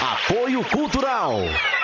Apoio Cultural.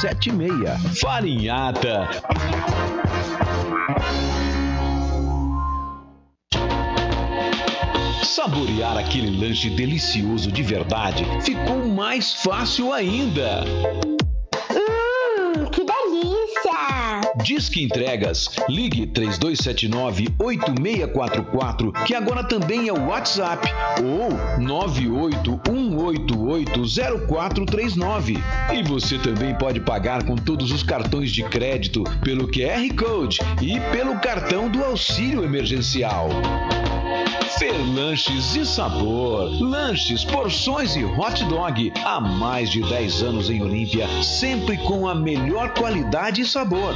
7076. Farinhata. Saborear aquele lanche delicioso de verdade ficou mais fácil ainda. Hum, que delícia! Disque Entregas. Ligue 3279-8644, que agora também é o WhatsApp, ou 981880439. E você também pode pagar com todos os cartões de crédito, pelo QR Code e pelo cartão do auxílio emergencial. Fer Lanches e Sabor. Lanches, porções e hot dog. Há mais de 10 anos em Olímpia, sempre com a melhor qualidade e sabor.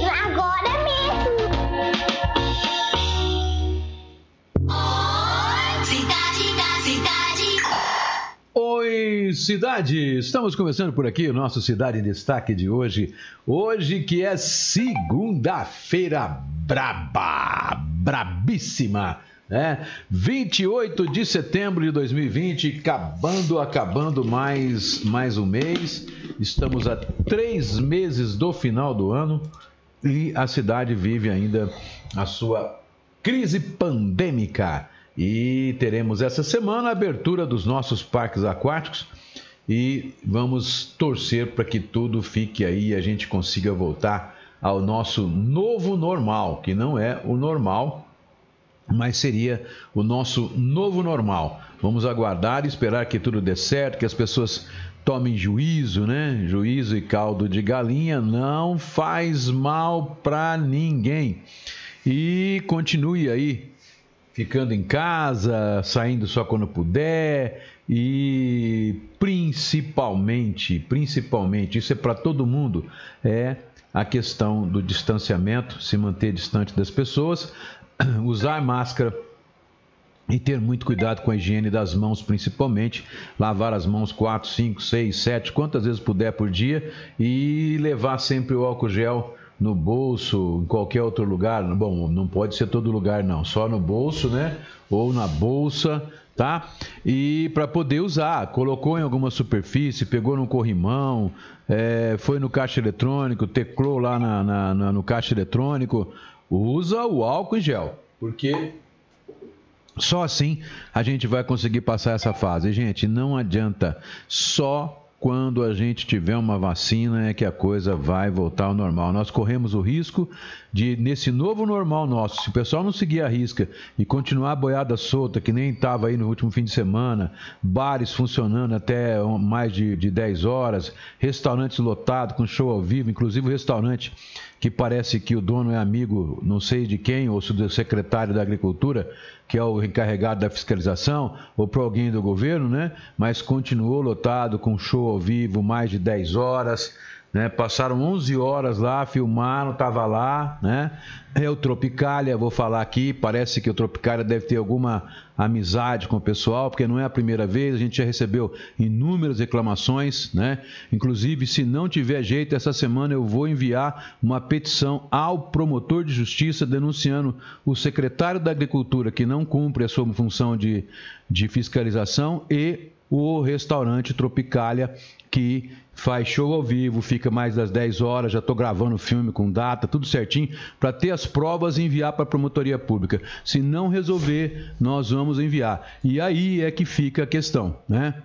Oi, cidade! Estamos começando por aqui o nosso Cidade em Destaque de hoje. Hoje que é segunda-feira braba, brabíssima, né? 28 de setembro de 2020, acabando, acabando mais, mais um mês. Estamos a três meses do final do ano e a cidade vive ainda a sua crise pandêmica. E teremos essa semana a abertura dos nossos parques aquáticos e vamos torcer para que tudo fique aí e a gente consiga voltar ao nosso novo normal, que não é o normal, mas seria o nosso novo normal. Vamos aguardar e esperar que tudo dê certo, que as pessoas tomem juízo, né? Juízo e caldo de galinha não faz mal para ninguém. E continue aí ficando em casa, saindo só quando puder e principalmente, principalmente, isso é para todo mundo, é a questão do distanciamento, se manter distante das pessoas, usar máscara e ter muito cuidado com a higiene das mãos, principalmente lavar as mãos 4, 5, 6, 7, quantas vezes puder por dia e levar sempre o álcool gel no bolso, em qualquer outro lugar. Bom, não pode ser todo lugar, não, só no bolso, né? Ou na bolsa, tá? E para poder usar, colocou em alguma superfície, pegou no corrimão, é, foi no caixa eletrônico, teclou lá na, na, na, no caixa eletrônico, usa o álcool em gel, porque só assim a gente vai conseguir passar essa fase. Gente, não adianta só quando a gente tiver uma vacina é que a coisa vai voltar ao normal. Nós corremos o risco de, nesse novo normal nosso, se o pessoal não seguir a risca e continuar a boiada solta, que nem estava aí no último fim de semana, bares funcionando até mais de, de 10 horas, restaurantes lotados com show ao vivo, inclusive o restaurante que parece que o dono é amigo, não sei de quem, ou se do secretário da Agricultura, que é o encarregado da fiscalização, ou para alguém do governo, né? Mas continuou lotado com show ao vivo, mais de 10 horas, né? Passaram 11 horas lá, filmaram, tava lá, né? É o Tropicália, vou falar aqui, parece que o Tropicália deve ter alguma amizade com o pessoal, porque não é a primeira vez, a gente já recebeu inúmeras reclamações, né? Inclusive, se não tiver jeito, essa semana eu vou enviar uma petição ao promotor de justiça denunciando o secretário da Agricultura que não cumpre a sua função de, de fiscalização e o restaurante Tropicália que faz show ao vivo, fica mais das 10 horas, já estou gravando o filme com data, tudo certinho, para ter as provas e enviar para a promotoria pública. Se não resolver, nós vamos enviar. E aí é que fica a questão, né?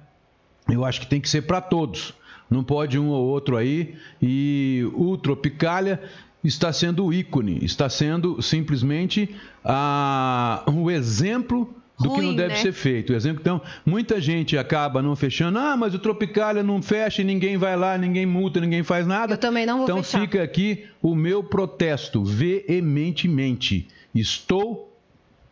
Eu acho que tem que ser para todos. Não pode um ou outro aí. E o Tropicália está sendo o ícone, está sendo simplesmente a, o exemplo do Ruim, que não deve né? ser feito. Exemplo, então, muita gente acaba não fechando. Ah, mas o Tropicália não fecha e ninguém vai lá, ninguém multa, ninguém faz nada. Eu também não vou então fechar. fica aqui o meu protesto veementemente. Estou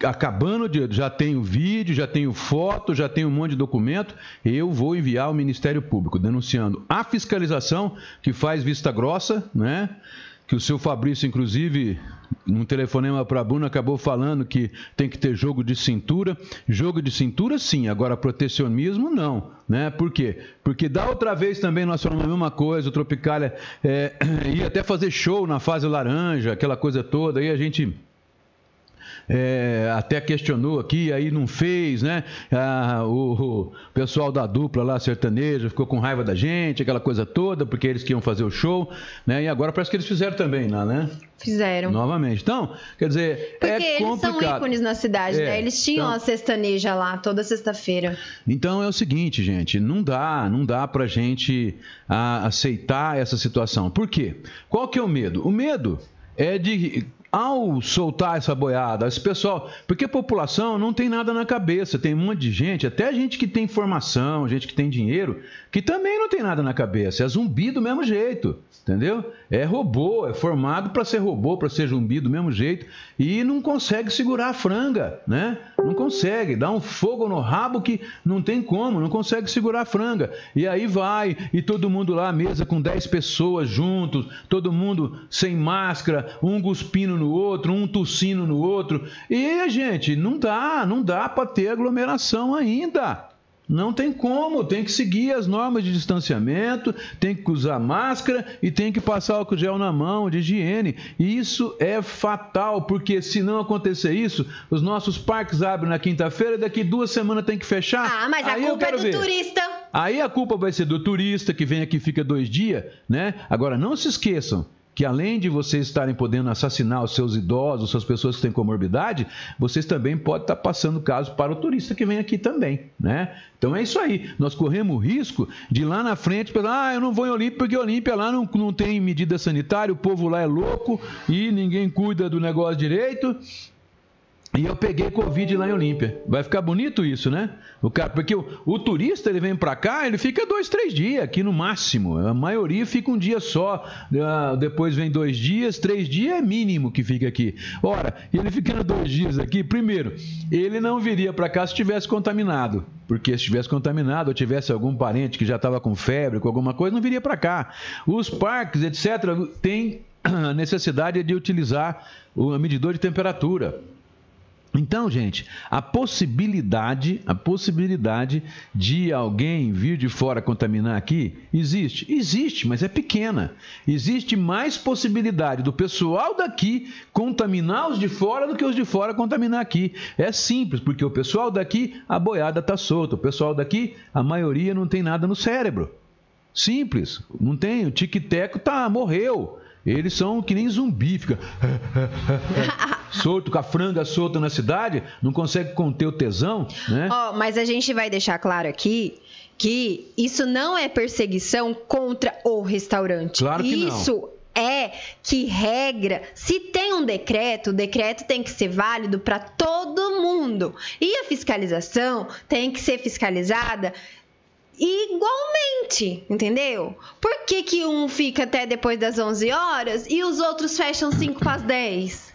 acabando de. Já tenho vídeo, já tenho foto, já tenho um monte de documento. Eu vou enviar ao Ministério Público denunciando a fiscalização que faz vista grossa, né? Que o seu Fabrício, inclusive, num telefonema para a Bruna, acabou falando que tem que ter jogo de cintura. Jogo de cintura, sim, agora protecionismo, não. Né? Por quê? Porque da outra vez também nós falamos a mesma coisa, o Tropicália é, ia até fazer show na fase laranja, aquela coisa toda, aí a gente é, até questionou aqui, aí não fez, né? Ah, o, o pessoal da dupla lá, sertaneja, ficou com raiva da gente, aquela coisa toda, porque eles que iam fazer o show, né? E agora parece que eles fizeram também lá, né? Fizeram. Novamente. Então, quer dizer, Porque é eles são complicado. ícones na cidade, É, né? Eles tinham então- a sextaneja lá toda sexta-feira. Então é o seguinte, gente, não dá, não dá pra gente ah, aceitar essa situação. Por quê? Qual que é o medo? O medo é de ao soltar essa boiada, esse pessoal, porque a população não tem nada na cabeça, tem um monte de gente, até gente que tem formação, gente que tem dinheiro, que também não tem nada na cabeça, é zumbi do mesmo jeito, entendeu? É robô, é formado para ser robô, para ser zumbi do mesmo jeito e não consegue segurar a franga, né? Não consegue, dá um fogo no rabo que não tem como, não consegue segurar a franga. E aí vai, e todo mundo lá, mesa com 10 pessoas juntos, todo mundo sem máscara, um cuspindo no outro, um tossindo no outro. E, gente, não dá, não dá para ter aglomeração ainda. Não tem como, tem que seguir as normas de distanciamento, tem que usar máscara e tem que passar álcool gel na mão, de higiene. E isso é fatal, porque se não acontecer isso, os nossos parques abrem na quinta-feira daqui duas semanas tem que fechar. Ah, mas a Aí eu culpa é do ver. turista. Aí a culpa vai ser do turista que vem aqui e fica dois dias, né? Agora, não se esqueçam que além de vocês estarem podendo assassinar os seus idosos, suas pessoas que têm comorbidade, vocês também podem estar passando caso para o turista que vem aqui também, né? Então é isso aí. Nós corremos o risco de lá na frente ah, eu não vou em Olímpia porque Olímpia lá não, não tem medida sanitária, o povo lá é louco e ninguém cuida do negócio direito. E eu peguei Covid lá em Olímpia. Vai ficar bonito isso, né? O cara, porque o, o turista ele vem pra cá, ele fica dois, três dias aqui no máximo. A maioria fica um dia só. ah, Depois vem dois dias, três dias é mínimo que fica aqui. Ora, ele ficando dois dias aqui, primeiro, ele não viria pra cá se estivesse contaminado. Porque se estivesse contaminado ou tivesse algum parente que já estava com febre, com alguma coisa, não viria pra cá. Os parques, etc., têm a necessidade de utilizar o medidor de temperatura. Então, gente, a possibilidade, a possibilidade de alguém vir de fora contaminar aqui existe, existe, mas é pequena. Existe mais possibilidade do pessoal daqui contaminar os de fora do que os de fora contaminar aqui. É simples, porque o pessoal daqui a boiada está solta, o pessoal daqui a maioria não tem nada no cérebro. Simples, não tem, o tic-teco tá morreu. Eles são que nem zumbi, fica solto, com a franga solta na cidade, não consegue conter o tesão, né? Ó, mas a gente vai deixar claro aqui que isso não é perseguição contra o restaurante. Claro que não. isso é que regra, se tem um decreto, o decreto tem que ser válido para todo mundo. E a fiscalização tem que ser fiscalizada igualmente, entendeu? Por que, que um fica até depois das 11 horas e os outros fecham 5 para as 10?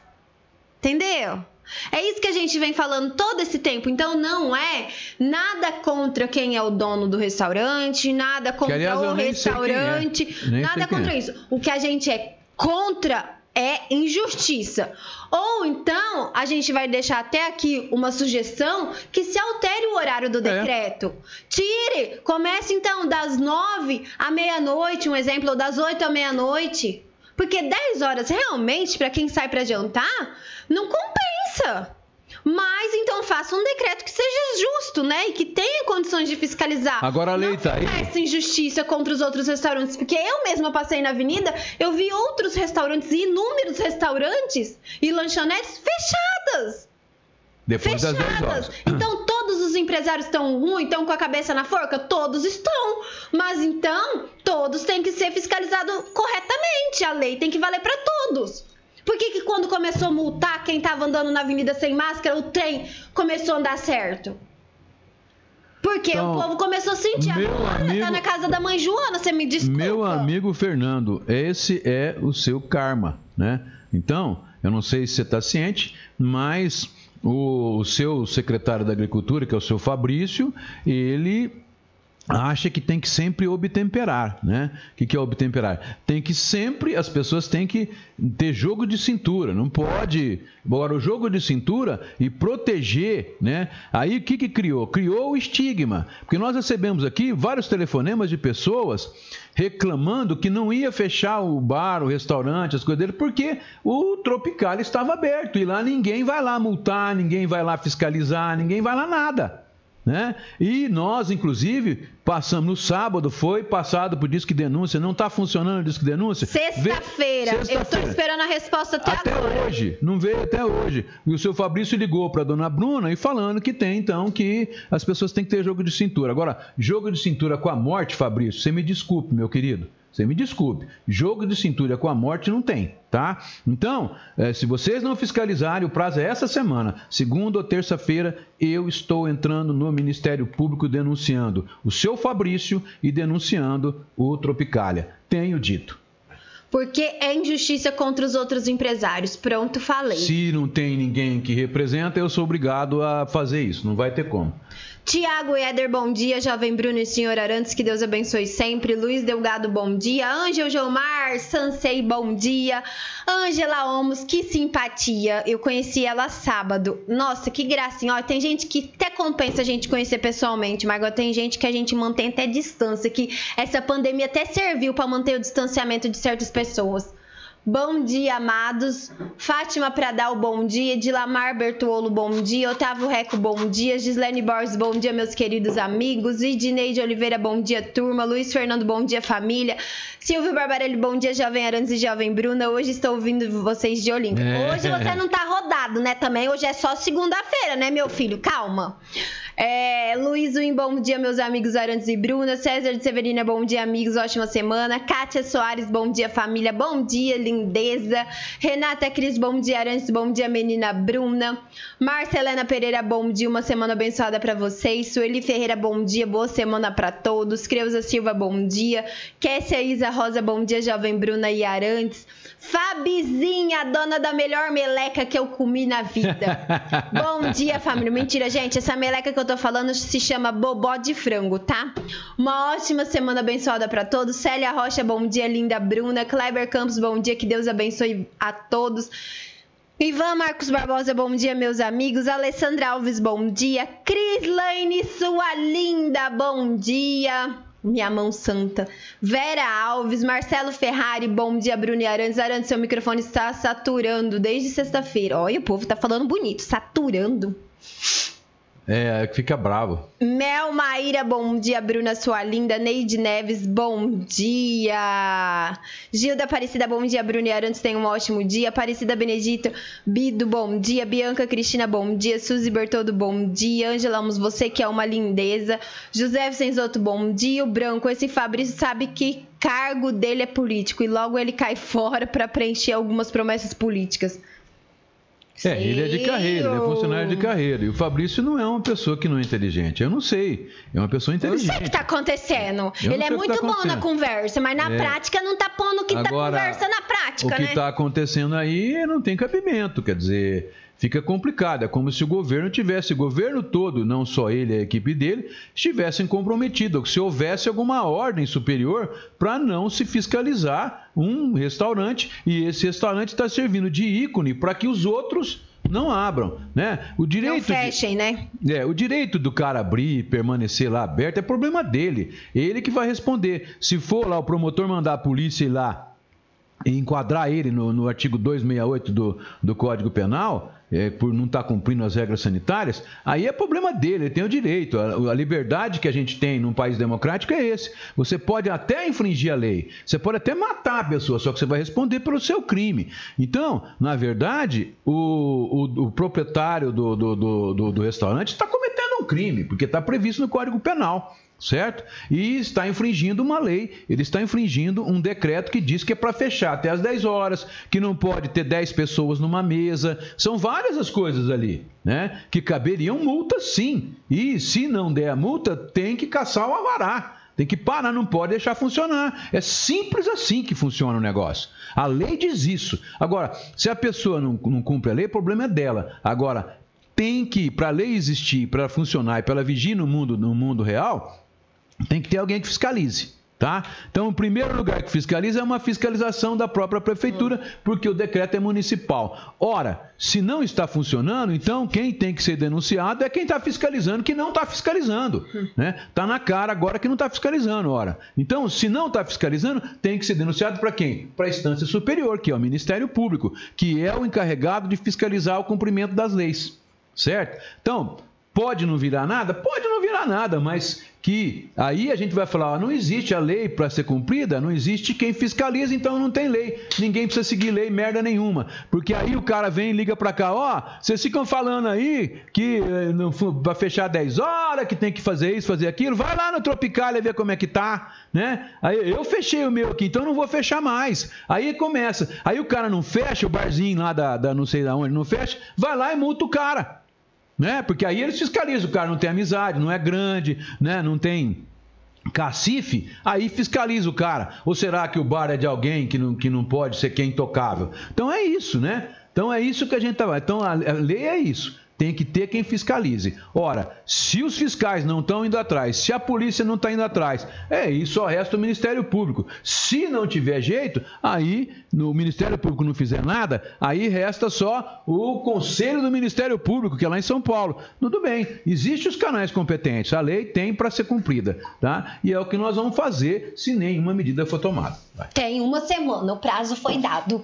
Entendeu? É isso que a gente vem falando todo esse tempo. Então não é nada contra quem é o dono do restaurante, nada contra aliás, o é. restaurante, Nem nada contra é. isso. O que a gente é contra é injustiça. Ou então a gente vai deixar até aqui uma sugestão que se altere o horário do É. decreto. Tire, comece então das nove à meia-noite, um exemplo, ou das oito à meia-noite. Porque 10 horas realmente, para quem sai para jantar, não compensa. Mas então faça um decreto que seja justo, né? E que tenha condições de fiscalizar. Agora a lei não tá aí. Essa injustiça contra os outros restaurantes. Porque eu mesma passei na avenida, eu vi outros restaurantes, inúmeros restaurantes e lanchonetes fechadas. Depois das 10 horas. Fechadas. Então todos os empresários estão ruins, estão com a cabeça na forca? Todos estão. Mas então todos têm que ser fiscalizados corretamente. A lei tem que valer para todos. Por que, que quando começou a multar quem estava andando na avenida sem máscara, o trem começou a andar certo? Porque Então, o povo começou a sentir. meu Agora amigo- tá na casa da mãe Joana, você me desculpa. Meu amigo Fernando, esse é o seu karma, né? Então, eu não sei se você está ciente, mas o, o seu secretário da Agricultura, que é o seu Fabrício, ele acha que tem que sempre obtemperar, né? O que, que é obtemperar? Tem que sempre, as pessoas têm que ter jogo de cintura, não pode. Agora, o jogo de cintura e proteger, né? Aí o que, que criou? Criou o estigma. Porque nós recebemos aqui vários telefonemas de pessoas reclamando que não ia fechar o bar, o restaurante, as coisas dele, porque o Tropical estava aberto e lá ninguém vai lá multar, ninguém vai lá fiscalizar, ninguém vai lá nada. Né? E nós, inclusive, passamos no sábado, foi passado por Disque Denúncia, não está funcionando o Disque Denúncia. Sexta-feira. Vê- Eu Sexta-feira. esperando a resposta até, Até agora. hoje, não veio até hoje. E o seu Fabrício ligou para a dona Bruna e falando que tem, então, que as pessoas têm que ter jogo de cintura. Agora, jogo de cintura com a morte, Fabrício, você me desculpe, meu querido. Você me desculpe. Jogo de cintura com a morte não tem, tá? Então, eh, se vocês não fiscalizarem, o prazo é essa semana. Segunda ou terça-feira, eu estou entrando no Ministério Público denunciando o seu Fabrício e denunciando o Tropicália. Tenho dito. Porque é injustiça contra os outros empresários. Pronto, falei. Se não tem ninguém que representa, eu sou obrigado a fazer isso. Não vai ter como. Tiago Eder, bom dia. Jovem Bruno e Senhor Arantes, que Deus abençoe sempre. Luiz Delgado, bom dia. Ângel Gilmar, Sansei, bom dia. Ângela Omos, que simpatia. Eu conheci ela sábado. Nossa, que gracinha. Tem gente que até compensa a gente conhecer pessoalmente, mas agora tem gente que a gente mantém até distância, que essa pandemia até serviu para manter o distanciamento de certas pessoas. Bom dia, amados. Fátima Pradal, bom dia. Dilamar Bertuolo, bom dia. Otávio Reco, bom dia. Gislene Borges, bom dia, meus queridos amigos. Idineide Oliveira, bom dia, turma. Luiz Fernando, bom dia, família. Silvio Barbarelli, bom dia, Jovem Arantes e Jovem Bruna. Hoje estou ouvindo vocês de Olímpia. É. Hoje você não tá rodado, né? Também hoje é só segunda-feira, né, meu filho? Calma. É, Luiz Win, bom dia, meus amigos Arantes e Bruna. César de Severina, bom dia, amigos. Ótima semana. Kátia Soares, bom dia, família. Bom dia, lindeza. Renata Cris, bom dia, Arantes. Bom dia, menina Bruna. Marcelena Pereira, bom dia. Uma semana abençoada pra vocês. Sueli Ferreira, bom dia. Boa semana pra todos. Creuza Silva, bom dia. Kessia Isa Rosa, bom dia, jovem Bruna e Arantes. Fabizinha, dona da melhor meleca que eu comi na vida. Bom dia, família. Mentira, gente. Essa meleca que eu tô falando se chama bobó de frango, tá? Uma ótima semana abençoada pra todos. Célia Rocha, bom dia, linda Bruna. Kleber Campos, bom dia. Que Deus abençoe a todos. Ivan Marcos Barbosa, bom dia, meus amigos. Alessandra Alves, bom dia. Cris Lane, sua linda, bom dia. Minha mão santa. Vera Alves, Marcelo Ferrari, bom dia, Bruno Arantes. Arantes, seu microfone está saturando desde sexta-feira. Olha, o povo tá falando bonito, saturando. É, fica bravo. Mel Maíra, bom dia. Bruna, sua linda. Neide Neves, bom dia. Gilda Aparecida, bom dia. Bruna e Arantes, tenham um ótimo dia. Aparecida Benedito, Bido, bom dia. Bianca Cristina, bom dia. Suzy Bertoldo, bom dia. Angela Amos, você que é uma lindeza. José Senzoto, bom dia. O Branco, esse Fabrício sabe que cargo dele é político e logo ele cai fora para preencher algumas promessas políticas. É, ele é de carreira, ele é funcionário de carreira. E o Fabrício não é uma pessoa que não é inteligente. Eu não sei. É uma pessoa Eu não inteligente. sei o que tá acontecendo. Eu Ele é o que muito tá bom na conversa, mas na É. prática não tá pondo o que tá Agora, conversa na O prática, que né? está acontecendo aí não tem cabimento. Quer dizer, fica complicado. É como se o governo tivesse, o governo todo, não só ele, a equipe dele, estivessem comprometidos. Se houvesse alguma ordem superior para não se fiscalizar um restaurante e esse restaurante está servindo de ícone para que os outros não abram, né? O direito Não fechem, de, né? É, o direito do cara abrir e permanecer lá aberto é problema dele. Ele que vai responder. Se for lá o promotor mandar a polícia ir lá e enquadrar ele no, no artigo 268 do, do Código Penal, é, por não estar cumprindo as regras sanitárias, aí é problema dele, ele tem o direito. A, a, liberdade que a gente tem num país democrático é esse. Você pode até infringir a lei, você pode até matar a pessoa, só que você vai responder pelo seu crime. Então, na verdade, o, o, o proprietário do, do, do, do restaurante está cometendo um crime, porque está previsto no Código Penal certo? E está infringindo uma lei, ele está infringindo um decreto que diz que é para fechar até as 10 horas, que não pode ter 10 pessoas numa mesa. São várias as coisas ali, né? Que caberiam multa sim. E se não der a multa, tem que caçar o avará. Tem que parar, não pode deixar funcionar. É simples assim que funciona o negócio. A lei diz isso. Agora, se a pessoa não, não cumpre a lei, o problema é dela. Agora, tem que, para a lei existir, para funcionar e para ela vigir no mundo, no mundo real, tem que ter alguém que fiscalize. Tá? Então, o primeiro lugar que fiscaliza é uma fiscalização da própria prefeitura, porque o decreto é municipal. Ora, se não está funcionando, então quem tem que ser denunciado é quem está fiscalizando, que não está fiscalizando. Né? Está na cara agora que não está fiscalizando, ora. Então, se não está fiscalizando, tem que ser denunciado para quem? Para a instância superior, que é o Ministério Público, que é o encarregado de fiscalizar o cumprimento das leis. Certo? Então, pode não virar nada? Pode não virar nada, mas que aí a gente vai falar, ó, não existe a lei para ser cumprida, não existe quem fiscaliza, então não tem lei. Ninguém precisa seguir lei merda nenhuma. Porque aí o cara vem e liga para cá, ó, vocês ficam falando aí que eh, não vai fechar 10 horas, que tem que fazer isso, fazer aquilo. Vai lá no Tropicália ver como é que tá, né? Aí eu fechei o meu aqui, então não vou fechar mais. Aí começa. Aí o cara não fecha o barzinho lá da, da não sei da onde, não fecha, vai lá e multa o cara né? Porque aí eles fiscalizam, o cara não tem amizade, não é grande, né? Não tem cacife, aí fiscaliza o cara. Ou será que o bar é de alguém que não, que não pode ser quem intocável? Então é isso, né? Então é isso que a gente tá. Então a lei é isso tem que ter quem fiscalize. Ora, se os fiscais não estão indo atrás, se a polícia não está indo atrás, é isso só resta o Ministério Público. Se não tiver jeito, aí no Ministério Público não fizer nada, aí resta só o Conselho do Ministério Público, que é lá em São Paulo. Tudo bem, existem os canais competentes, a lei tem para ser cumprida, tá? E é o que nós vamos fazer se nenhuma medida for tomada. Vai. Tem uma semana, o prazo foi dado.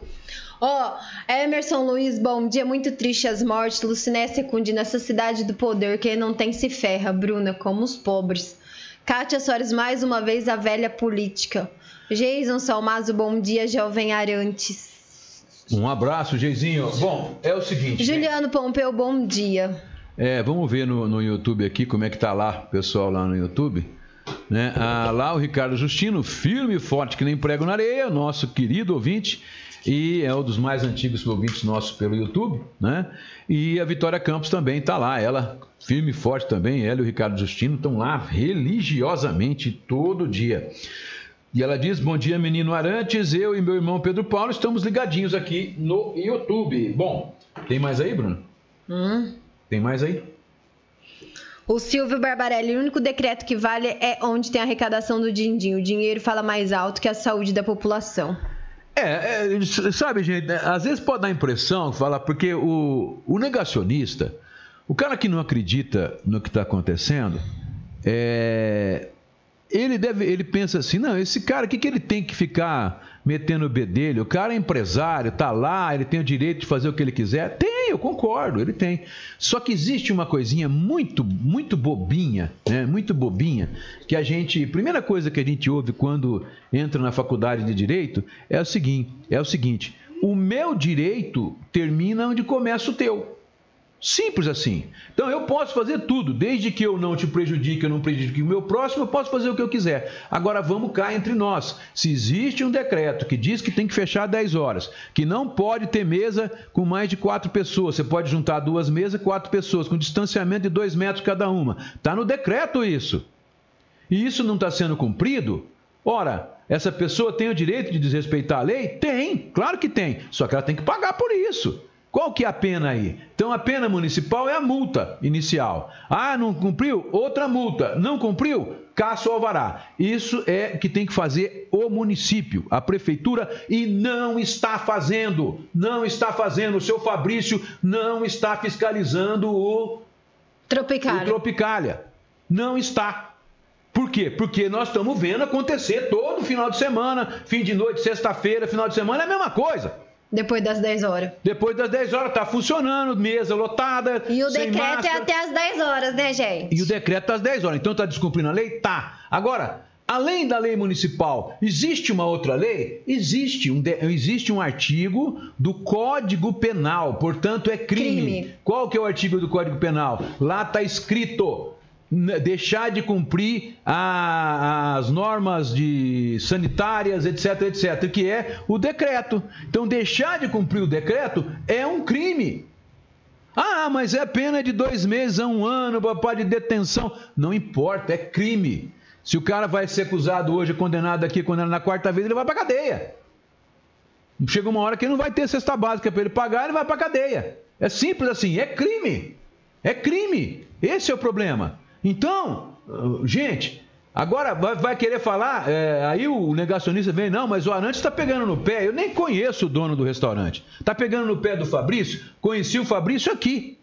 Ó, oh, Emerson Luiz, bom dia. Muito triste as mortes. Luciné Secundi, nessa cidade do poder, quem não tem se ferra. Bruna, como os pobres. Kátia Soares, mais uma vez a velha política. Jason Salmazo, bom dia. Jovem Arantes. Um abraço, Geizinho. Bom, é o seguinte. Juliano Pompeu, bom dia. É, vamos ver no, no YouTube aqui como é que tá lá, pessoal lá no YouTube. Né? Ah, lá o Ricardo Justino, firme e forte que nem prego na areia, nosso querido ouvinte e é um dos mais antigos ouvintes nossos pelo YouTube, né? E a Vitória Campos também está lá, ela firme e forte também, ela e o Ricardo Justino estão lá religiosamente todo dia. E ela diz: Bom dia, menino Arantes. Eu e meu irmão Pedro Paulo estamos ligadinhos aqui no YouTube. Bom, tem mais aí, Bruno? Hum? Tem mais aí? O Silvio Barbarelli, o único decreto que vale é onde tem a arrecadação do din-din. O dinheiro fala mais alto que a saúde da população. É, é, sabe, gente, né, às vezes pode dar a impressão, falar, porque o, o negacionista, o cara que não acredita no que está acontecendo, é, ele deve, ele pensa assim, não, esse cara, o que, que ele tem que ficar metendo o bedelho. O cara é empresário, tá lá, ele tem o direito de fazer o que ele quiser. Tem, eu concordo, ele tem. Só que existe uma coisinha muito, muito bobinha, né? Muito bobinha, que a gente, primeira coisa que a gente ouve quando entra na faculdade de direito é o seguinte, é o seguinte: o meu direito termina onde começa o teu. Simples assim. Então eu posso fazer tudo, desde que eu não te prejudique, eu não prejudique o meu próximo, eu posso fazer o que eu quiser. Agora vamos cá entre nós. Se existe um decreto que diz que tem que fechar 10 horas, que não pode ter mesa com mais de quatro pessoas, você pode juntar duas mesas, quatro pessoas, com distanciamento de dois metros cada uma. Está no decreto isso. E isso não está sendo cumprido? Ora, essa pessoa tem o direito de desrespeitar a lei? Tem, claro que tem. Só que ela tem que pagar por isso. Qual que é a pena aí? Então a pena municipal é a multa inicial. Ah, não cumpriu? Outra multa. Não cumpriu? Caça o alvará. Isso é que tem que fazer o município, a prefeitura, e não está fazendo. Não está fazendo. O seu Fabrício não está fiscalizando o, o Tropicália. Tropicália. Não está. Por quê? Porque nós estamos vendo acontecer todo final de semana, fim de noite, sexta-feira, final de semana, é a mesma coisa. Depois das 10 horas. Depois das 10 horas tá funcionando, mesa lotada. E o sem decreto é máscara. até as 10 horas, né, gente? E o decreto às 10 horas. Então tá descumprindo a lei? Tá. Agora, além da lei municipal, existe uma outra lei? Existe um, de- existe um artigo do Código Penal, portanto é crime. Crime. Qual que é o artigo do Código Penal? Lá tá escrito deixar de cumprir a- as normas de sanitárias, etc, etc, que é o decreto. Então deixar de cumprir o decreto é um crime. Ah, mas é pena de dois meses a um ano, papai de detenção. Não importa, é crime. Se o cara vai ser acusado hoje, condenado aqui, condenado na quarta vez, ele vai pra cadeia. Chega uma hora que ele não vai ter cesta básica para ele pagar, ele vai pra cadeia. É simples assim, é crime. É crime. Esse é o problema. Então, gente, agora vai, vai querer falar, é, aí o negacionista vem, não, mas o Arantes está pegando no pé. Eu nem conheço o dono do restaurante. Está pegando no pé do Fabrício? Conheci o Fabrício aqui.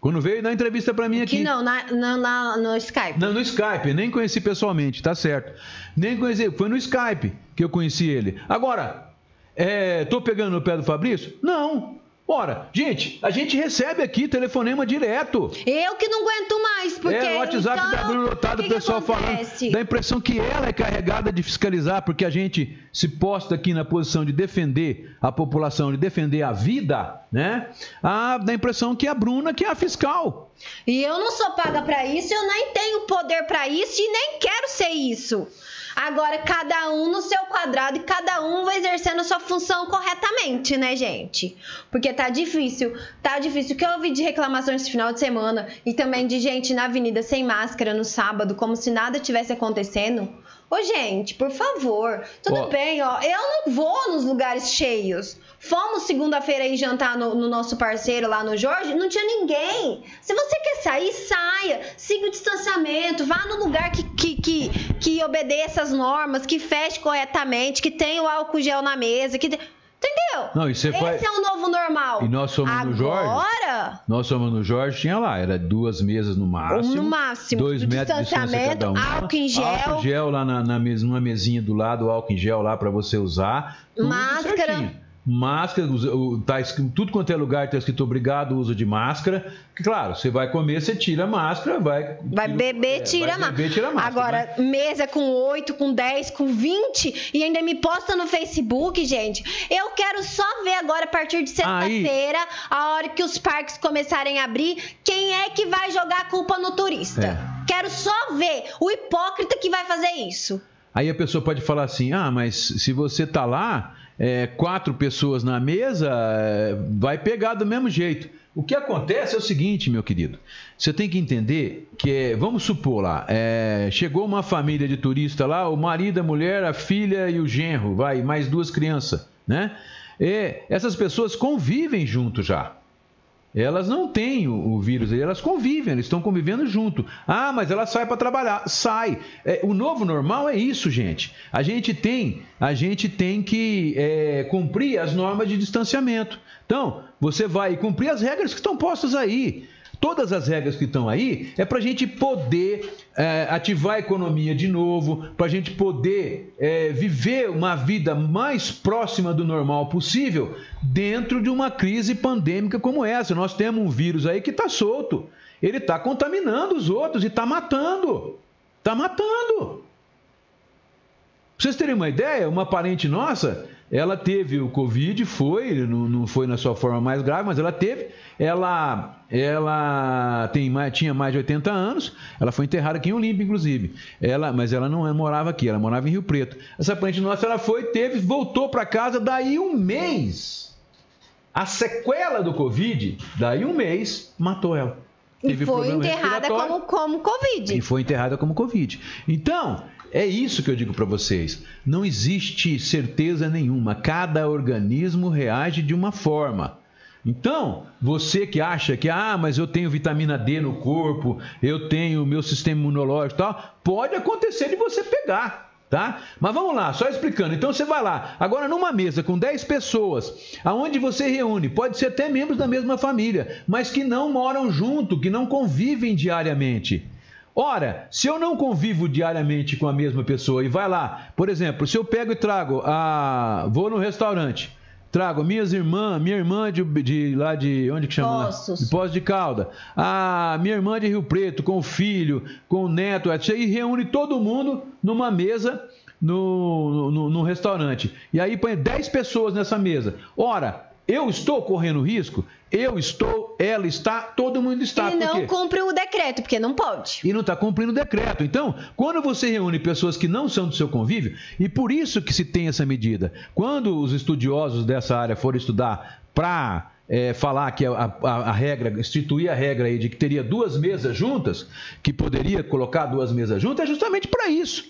Quando veio dar entrevista para mim aqui. Que não, na, na- na- no Skype. Não, no Skype, nem conheci pessoalmente, tá certo. Nem conheci, foi no Skype que eu conheci ele. Agora, é, tô pegando no pé do Fabrício? Não. Ora, gente, a gente recebe aqui telefonema direto. Eu que não aguento mais, porque. é, o WhatsApp então, da Bruna lotado, o pessoal falando. Dá a impressão que ela é carregada de fiscalizar, porque a gente se posta aqui na posição de defender a população, de defender a vida, né? Ah, dá a impressão que a Bruna que é a fiscal. E eu não sou paga pra isso, eu nem tenho poder pra isso e nem quero ser isso. Agora, cada um no seu quadrado e cada um vai exercendo a sua função corretamente, né, gente? Porque tá difícil, tá difícil. O que eu ouvi de reclamação esse final de semana e também de gente na avenida sem máscara no sábado, como se nada tivesse acontecendo. Ô, gente, por favor, tudo Ó. bem, ó. Eu não vou nos lugares cheios. Fomos segunda-feira aí jantar no, no nosso parceiro lá no Jorge, não tinha ninguém. Se você quer sair, saia. Siga o distanciamento, vá no lugar que, que, que, que obedeça as normas, que feche corretamente, que tenha o álcool gel na mesa, que. Entendeu? Não, Esse faz- é o novo normal. E nós somos no Jorge? Agora, Nós somos no Jorge, tinha lá, era duas mesas no máximo. No máximo. Dois metros de distância Distanciamento, cada um. álcool em gel. Álcool gel lá na, na mes- numa mesinha do lado, álcool em gel lá para você usar. Máscara. certinho. Máscara, tá escrito, tudo quanto é lugar tá escrito obrigado uso de máscara. Claro, você vai comer, você tira a máscara, vai. Vai tira- beber, é, tira, a vai beber, tira a máscara. Agora, mesa com 8, com 10, com 20 e ainda me posta no Facebook, gente. Eu quero só ver agora, a partir de sexta-feira, a hora que os parques começarem a abrir, quem é que vai jogar a culpa no turista. É. Quero só ver o hipócrita que vai fazer isso. Aí a pessoa pode falar assim: ah, mas se você tá lá, é, quatro pessoas na mesa, é, vai pegar do mesmo jeito. O que acontece é o seguinte, meu querido. Você tem que entender que, é, vamos supor lá, é, chegou uma família de turista lá, o marido, a mulher, a filha e o genro, vai, mais duas crianças, né? E essas pessoas convivem junto já. Elas não têm o, o vírus, elas convivem, elas estão convivendo junto. Ah, mas ela sai para trabalhar, sai. É, o novo normal é isso, gente. A gente tem, a gente tem que é, cumprir as normas de distanciamento. Então, você vai cumprir as regras que estão postas aí. Todas as regras que estão aí é para a gente poder é, ativar a economia de novo, para a gente poder é, viver uma vida mais próxima do normal possível dentro de uma crise pandêmica como essa. Nós temos um vírus aí que está solto. Ele está contaminando os outros e está matando. Está matando. Pra vocês terem uma ideia, uma parente nossa, ela teve o Covid, foi, não, não foi na sua forma mais grave, mas ela teve. Ela, ela tem tinha mais de 80 anos, ela foi enterrada aqui em Olímpia, inclusive. Ela, mas ela não morava aqui, ela morava em Rio Preto. Essa parente nossa, ela foi, teve, voltou para casa, daí um mês. A sequela do Covid, daí um mês, matou ela. E Teve foi problema enterrada como, como Covid. E foi enterrada como Covid. Então, é isso que eu digo para vocês. Não existe certeza nenhuma. Cada organismo reage de uma forma. Então, você que acha que, ah, mas eu tenho vitamina D no corpo, eu tenho meu sistema imunológico e tal, pode acontecer de você pegar. Tá? Mas vamos lá, só explicando. Então você vai lá, agora numa mesa com 10 pessoas, aonde você reúne, pode ser até membros da mesma família, mas que não moram junto, que não convivem diariamente. Ora, se eu não convivo diariamente com a mesma pessoa e vai lá, por exemplo, se eu pego e trago a. vou no restaurante, trago minhas irmãs, minha irmã de, de lá de. onde que chama? Poços. De Poços de Calda. A minha irmã de Rio Preto, com o filho, com o neto, etc. E reúne todo mundo numa mesa no, no, no restaurante. E aí põe 10 pessoas nessa mesa. Ora, eu estou correndo risco? Eu estou, ela está, todo mundo está. E não cumpre o decreto, porque não pode. e não está cumprindo o decreto. Então, quando você reúne pessoas que não são do seu convívio, e por isso que se tem essa medida, quando os estudiosos dessa área forem estudar para falar que a, a- a regra, instituir a regra aí de que teria duas mesas juntas, que poderia colocar duas mesas juntas, é justamente para isso.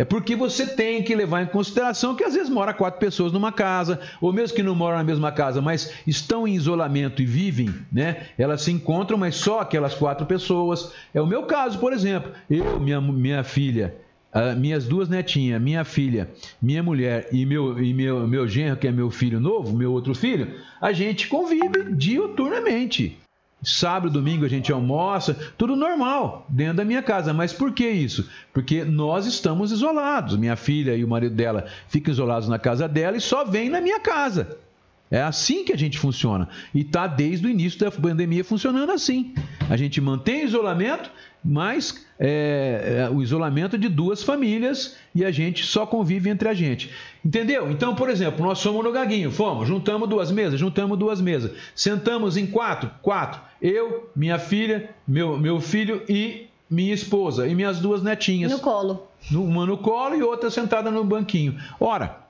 É porque você tem que levar em consideração que às vezes mora quatro pessoas numa casa, ou mesmo que não moram na mesma casa, mas estão em isolamento e vivem, né? Elas se encontram, mas só aquelas quatro pessoas. É o meu caso, por exemplo. Eu, minha, minha filha, minhas duas netinhas, minha filha, minha mulher e meu, e meu, meu genro, que é meu filho novo, meu outro filho, a gente convive diuturnamente. Sábado, domingo a gente almoça, tudo normal, dentro da minha casa. Mas por que isso? Porque nós estamos isolados. Minha filha e o marido dela ficam isolados na casa dela e só vêm na minha casa. É assim que a gente funciona. E está desde o início da pandemia funcionando assim. A gente mantém isolamento, mas é, é, o isolamento de duas famílias e a gente só convive entre a gente. Entendeu? Então, por exemplo, nós fomos no Gaguinho, fomos, juntamos duas mesas, juntamos duas mesas, sentamos em quatro, quatro, eu, minha filha, meu, meu filho e minha esposa e minhas duas netinhas. No colo. Uma no colo e outra sentada no banquinho. Ora,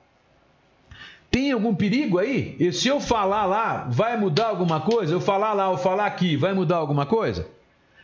tem algum perigo aí? E se eu falar lá, vai mudar alguma coisa? Eu falar lá, eu falar aqui, vai mudar alguma coisa?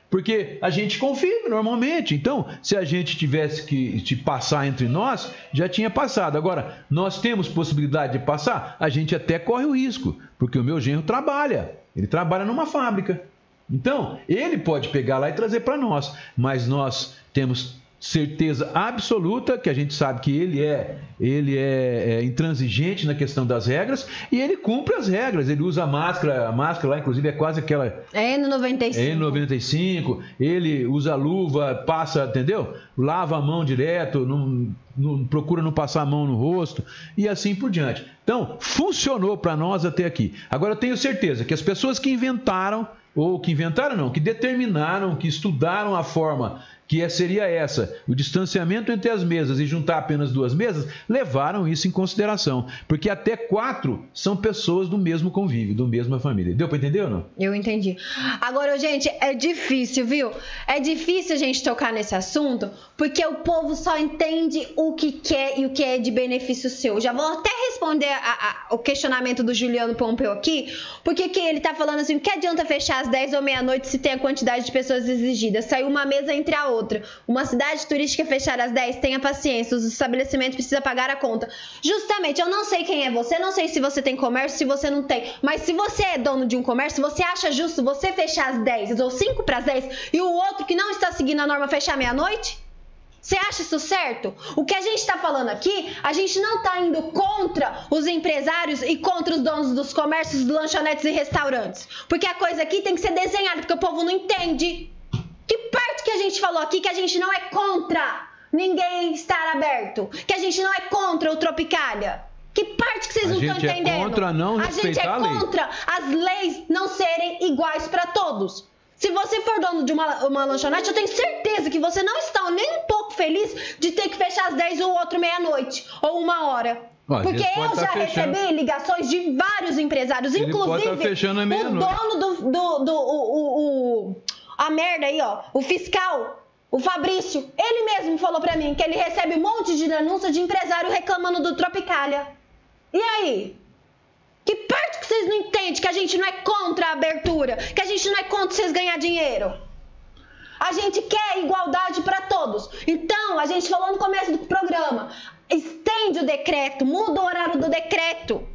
Porque a gente convive normalmente. Então, se a gente tivesse que te passar entre nós, já tinha passado. Agora, nós temos possibilidade de passar? A gente até corre o risco, porque o meu genro trabalha. Ele trabalha numa fábrica. Então, ele pode pegar lá e trazer para nós. Mas nós temos certeza absoluta que a gente sabe que ele é ele é, é, intransigente na questão das regras e ele cumpre as regras ele usa a máscara a máscara lá inclusive é quase aquela É no 95. é N95, ele usa luva, passa, entendeu? Lava a mão direto, não, não- procura não passar a mão no rosto e assim por diante. Então, funcionou para nós até aqui. Agora eu tenho certeza que as pessoas que inventaram, ou que inventaram não, que determinaram, que estudaram a forma que é- seria essa, o distanciamento entre as mesas e juntar apenas duas mesas, levaram isso em consideração. Porque até quatro são pessoas do mesmo convívio, da mesma família. Deu para entender ou não? Eu entendi. Agora, gente, é difícil, viu? É difícil a gente tocar nesse assunto, porque o povo só entende o que quer e o que é de benefício seu. Já vou até responder a- a- o questionamento do Juliano Pompeu aqui, porque que ele tá falando assim, que adianta fechar às 10 ou meia-noite se tem a quantidade de pessoas exigidas? Saiu uma mesa entre a outra. Uma cidade turística fechar às 10, tenha paciência, os estabelecimentos precisam pagar a conta. Justamente, eu não sei quem é você, não sei se você tem comércio, se você não tem, mas se você é dono de um comércio, você acha justo você fechar às 10 ou 5 para as 10 e o outro que não está seguindo a norma fechar meia-noite? Você acha isso certo? O que a gente está falando aqui, a gente não está indo contra os empresários e contra os donos dos comércios, lanchonetes e restaurantes. Porque a coisa aqui tem que ser desenhada, porque o povo não entende. Que parte que a gente falou aqui que a gente não é contra ninguém estar aberto? Que a gente não é contra o Tropicália? Que parte que vocês A não estão gente é entendendo? contra não a gente é contra as leis não serem iguais para todos. Se você for dono de uma, uma lanchonete, eu tenho certeza que você não está nem um pouco feliz de ter que fechar às 10 ou outro meia-noite ou uma hora. Ó, Porque eu tá já recebi ligações de vários empresários, Ele inclusive tá à o dono do, do, do o, o- o- a merda aí, ó, o fiscal, o Fabrício, ele mesmo falou pra mim que ele recebe um monte de denúncia de empresário reclamando do Tropicália. E aí? Que parte vocês não entendem que a gente não é contra a abertura, que a gente não é contra vocês ganhar dinheiro? A gente quer igualdade para todos. Então, a gente falou no começo do programa, estende o decreto, muda o horário do decreto.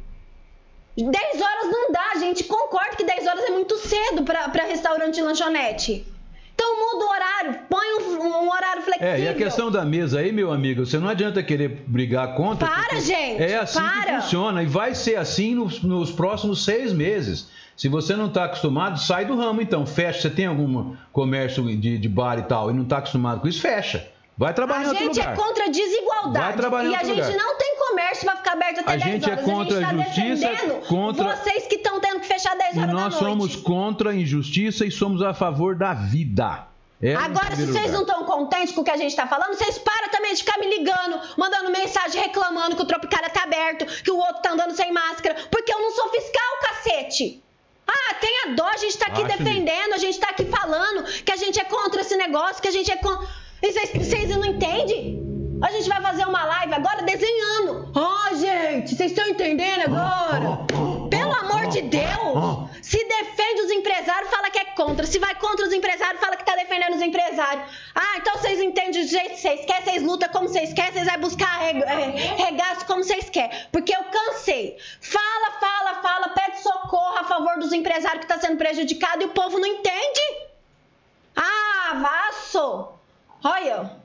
10 horas não dá, gente. Concordo que 10 horas é muito cedo pra restaurante e lanchonete. Então muda o horário, põe um, um horário flexível. É, e a questão da mesa aí, meu amigo, você não adianta querer brigar contra. Para, gente, É assim que para. funciona e vai ser assim nos, nos próximos seis meses. Se você não está acostumado, sai do ramo então. Fecha. Você tem algum comércio de, de bar e tal e não está acostumado com isso, fecha. Vai trabalhar A gente é contra a desigualdade. Vai trabalhar e a gente lugar. não tem comércio pra ficar aberto até A 10 gente é horas. contra a gente a tá justiça, defendendo contra- vocês que estão tendo que fechar 10 E horas nós somos contra a injustiça e somos a favor da vida. É, Agora, se vocês não lugar. estão contentes com o que a gente tá falando, vocês param também de ficar me ligando, mandando mensagem reclamando que o Tropicália tá aberto, que o outro tá andando sem máscara, porque eu não sou fiscal, cacete. Ah, tenha dó, a gente tá aqui Acho defendendo, a gente tá aqui falando que a gente é contra esse negócio, que a gente é contra. E vocês, não entendem? A gente vai fazer uma live agora desenhando. Ó, gente, vocês estão entendendo agora? Pelo amor de Deus! Se defende os empresários, fala que é contra. Se vai contra os empresários, fala que tá defendendo os empresários. Ah, então vocês entendem do jeito que vocês querem, vocês lutam como vocês querem, vocês vão buscar eh, regaço como vocês querem. Porque eu cansei. Fala, fala, fala, pede socorro a favor dos empresários que tá sendo prejudicado e o povo não entende. Ah, vasso! Olha.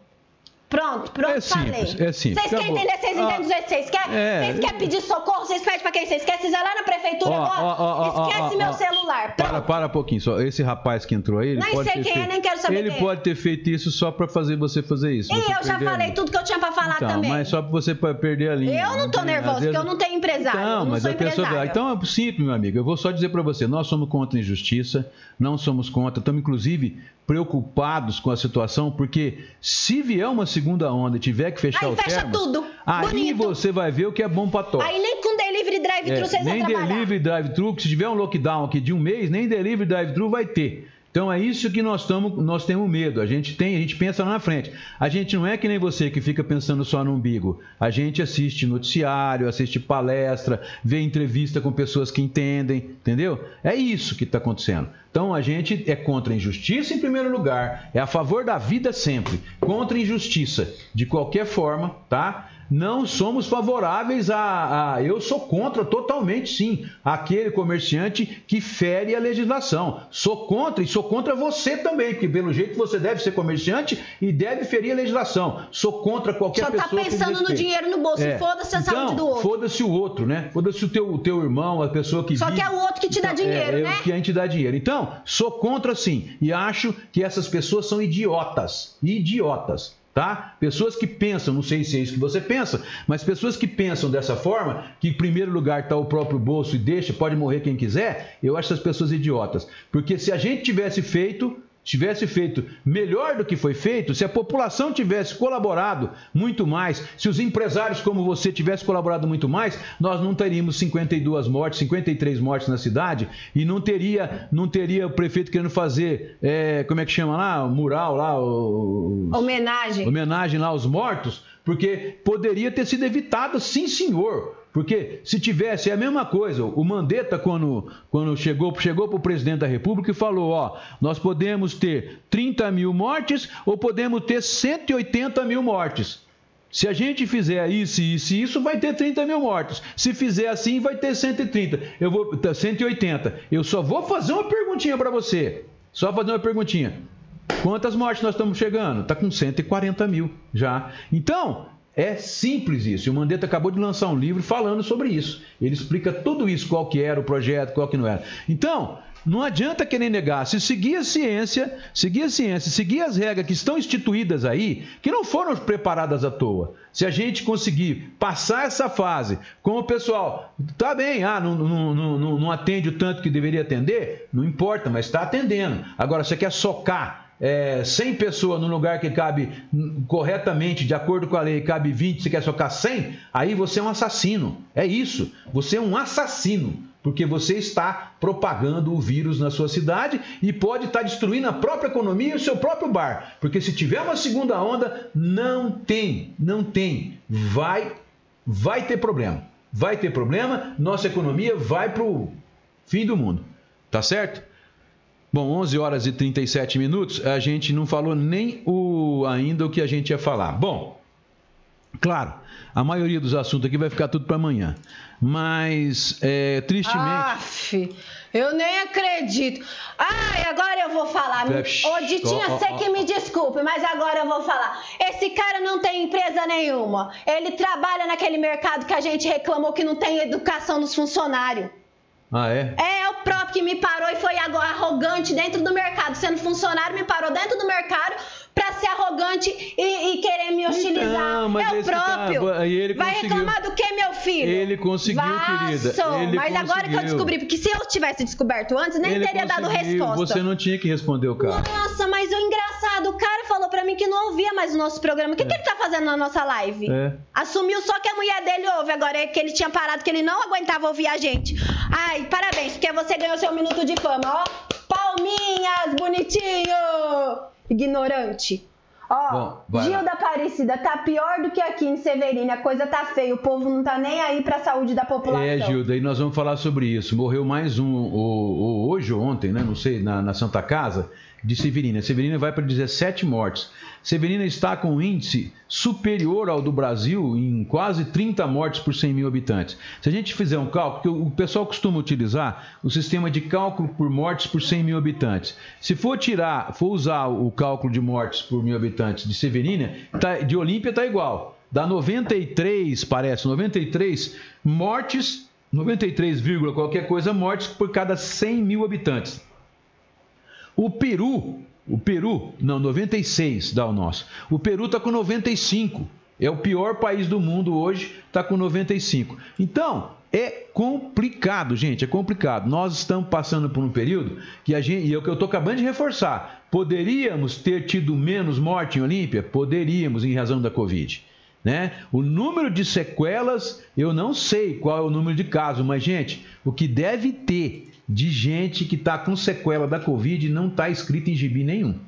Pronto, pronto, É simples, falei. é simples, Vocês querem entender, vocês Ah, entendem do jeito que vocês querem? é. Vocês querem pedir socorro, vocês pedem pra quem vocês querem. Vocês vão lá na prefeitura, Ó, ó, ó, esquece meu celular. Para, Pronto. para um pouquinho só. Esse rapaz que entrou aí, ele Nem pode sei ter quem é, feito... nem quero saber Ele quem é. pode ter feito isso só para fazer você fazer isso. E eu já falei tudo que eu tinha pra falar Então, também. mas só para você perder a linha. Eu não tô vezes- porque eu não tenho empresário. eu Então, não mas a pessoa. empresária. Então é simples, meu amigo. Eu vou só dizer para você: nós somos contra a injustiça, não somos contra, estamos inclusive preocupados com a situação, porque se vier uma segunda onda tiver que fechar Aí o fecha termo, tudo. aí Bonito. você vai ver o que é bom para todos. Aí nem com delivery drive-thru É, vocês nem delivery drive-thru, que se tiver um lockdown aqui de um mês, nem delivery drive-thru vai ter. Então é isso que nós, tamo, nós temos medo. A gente tem, a gente pensa lá na frente. A gente não é que nem você que fica pensando só no umbigo. A gente assiste noticiário, assiste palestra, vê entrevista com pessoas que entendem, entendeu? É isso que está acontecendo. Então a gente é contra a injustiça em primeiro lugar, é a favor da vida sempre, contra a injustiça de qualquer forma, tá? Não somos favoráveis a, a- Eu sou contra totalmente, sim, aquele comerciante que fere a legislação. Sou contra e sou contra você também, porque pelo jeito você deve ser comerciante e deve ferir a legislação. Sou contra qualquer Só tá pessoa que pensando no dinheiro no bolso. É. Foda-se a então, saúde do outro. Foda-se o outro, né? Foda-se o teu, o teu irmão, a pessoa que Só vive. que é o outro que te dá Então, dinheiro, é, é né? o que a gente dá dinheiro. Então, sou contra sim. E acho que essas pessoas são idiotas. Idiotas. Tá? Pessoas que pensam, não sei se é isso que você pensa, mas pessoas que pensam dessa forma, que em primeiro lugar está o próprio bolso e deixa, pode morrer quem quiser, eu acho essas pessoas idiotas. Porque se a gente tivesse feito, tivesse feito melhor do que foi feito, se a população tivesse colaborado muito mais, se os empresários como você tivessem colaborado muito mais, nós não teríamos 52 mortes, 53 mortes na cidade e não teria, não teria o prefeito querendo fazer, é, como é que chama lá, o mural lá, o, Homenagem. homenagem lá aos mortos, porque poderia ter sido evitado, sim, senhor. Porque se tivesse é a mesma coisa, o Mandetta, quando, quando chegou, para o presidente da República e falou: ó, nós podemos ter 30 mil mortes ou podemos ter 180 mil mortes. Se a gente fizer isso, isso e isso, vai ter 30 mil mortos. Se fizer assim, vai ter 130. Eu vou. tá, 180. Eu só vou fazer uma perguntinha para você. Só fazer uma perguntinha. Quantas mortes nós estamos chegando? Está com 140 mil já. Então, é simples isso. E o Mandetta acabou de lançar um livro falando sobre isso. Ele explica tudo isso, qual que era o projeto, qual que não era. Então, não adianta querer negar. Se seguir a ciência, seguir a ciência, seguir as regras que estão instituídas aí, que não foram preparadas à toa. Se a gente conseguir passar essa fase com o pessoal, tá bem, ah, não, não, não, não atende o tanto que deveria atender, não importa, mas está atendendo. Agora, você quer socar é, 100 pessoas num lugar que cabe corretamente, de acordo com a lei, cabe 20, você quer socar 100, aí você é um assassino. É isso. Você é um assassino. Porque você está propagando o vírus na sua cidade e pode estar destruindo a própria economia e o seu próprio bar. Porque se tiver uma segunda onda, não tem, não tem. Vai, vai ter problema. Vai ter problema, nossa economia vai para o fim do mundo. Tá certo? Bom, 11 horas e 37 minutos, a gente não falou nem o ainda o que a gente ia falar. Bom, claro, a maioria dos assuntos aqui vai ficar tudo para amanhã. mas é, tristemente. Aff, eu nem acredito. Ai, agora eu vou falar. É, Ô, Ditinha, ó, você ó, que me desculpe, mas agora eu vou falar. Esse cara não tem empresa nenhuma. Ele trabalha naquele mercado que a gente reclamou que não tem educação dos funcionários. Ah, é? É o próprio que me parou e foi arrogante dentro do mercado. Sendo funcionário, me parou dentro do mercado pra ser arrogante e, e querer me hostilizar. Então, é o tá- próprio. e ele Vai conseguiu. reclamar do que, meu filho? Ele conseguiu, querida. Vassou. Ele mas agora que eu conseguiu. descobri, porque se eu tivesse descoberto antes, nem Ele teria dado conseguiu. resposta. Você não tinha que responder o cara. Nossa, mas o engraçado, o cara falou pra mim que não ouvia mais o nosso programa. O que, que ele tá fazendo na nossa live? É. Assumiu só que a mulher dele ouve. Agora é que ele tinha parado, que ele não aguentava ouvir a gente. Ai, parabéns, porque você ganhou seu minuto de fama, ó. Palminhas, bonitinho! Ignorante. Ó, Bom, Gil lá. da Aparecida tá pior do que aqui em Severina. A coisa tá feia. O povo não tá nem aí pra saúde da população. É, Gilda, e nós vamos falar sobre isso. Morreu mais um, o- o- hoje ou ontem, né? Não sei, na, na Santa Casa, de Severina. Severina vai para 17 mortes. Severina está com um índice superior ao do Brasil em quase 30 mortes por 100 mil habitantes. Se a gente fizer um cálculo, porque o pessoal costuma utilizar o sistema de cálculo por mortes por 100 mil habitantes. Se for tirar, for usar o cálculo de mortes por mil habitantes de Severina, tá- de Olímpia está igual. Dá 93, parece, 93 mortes 93, vírgula qualquer coisa mortes por cada 100 mil habitantes. O Peru, o Peru, não, 96 dá o nosso. O Peru está com 95. É o pior país do mundo hoje, está com 95. Então, é complicado, gente, é complicado. Nós estamos passando por um período que a gente, e é o que eu estou acabando de reforçar, poderíamos ter tido menos morte em Olímpia? Poderíamos, em razão da Covid. Né? O número de sequelas, eu não sei qual é o número de casos, mas, gente, o que deve ter de gente que está com sequela da Covid não está escrito em gibi nenhum.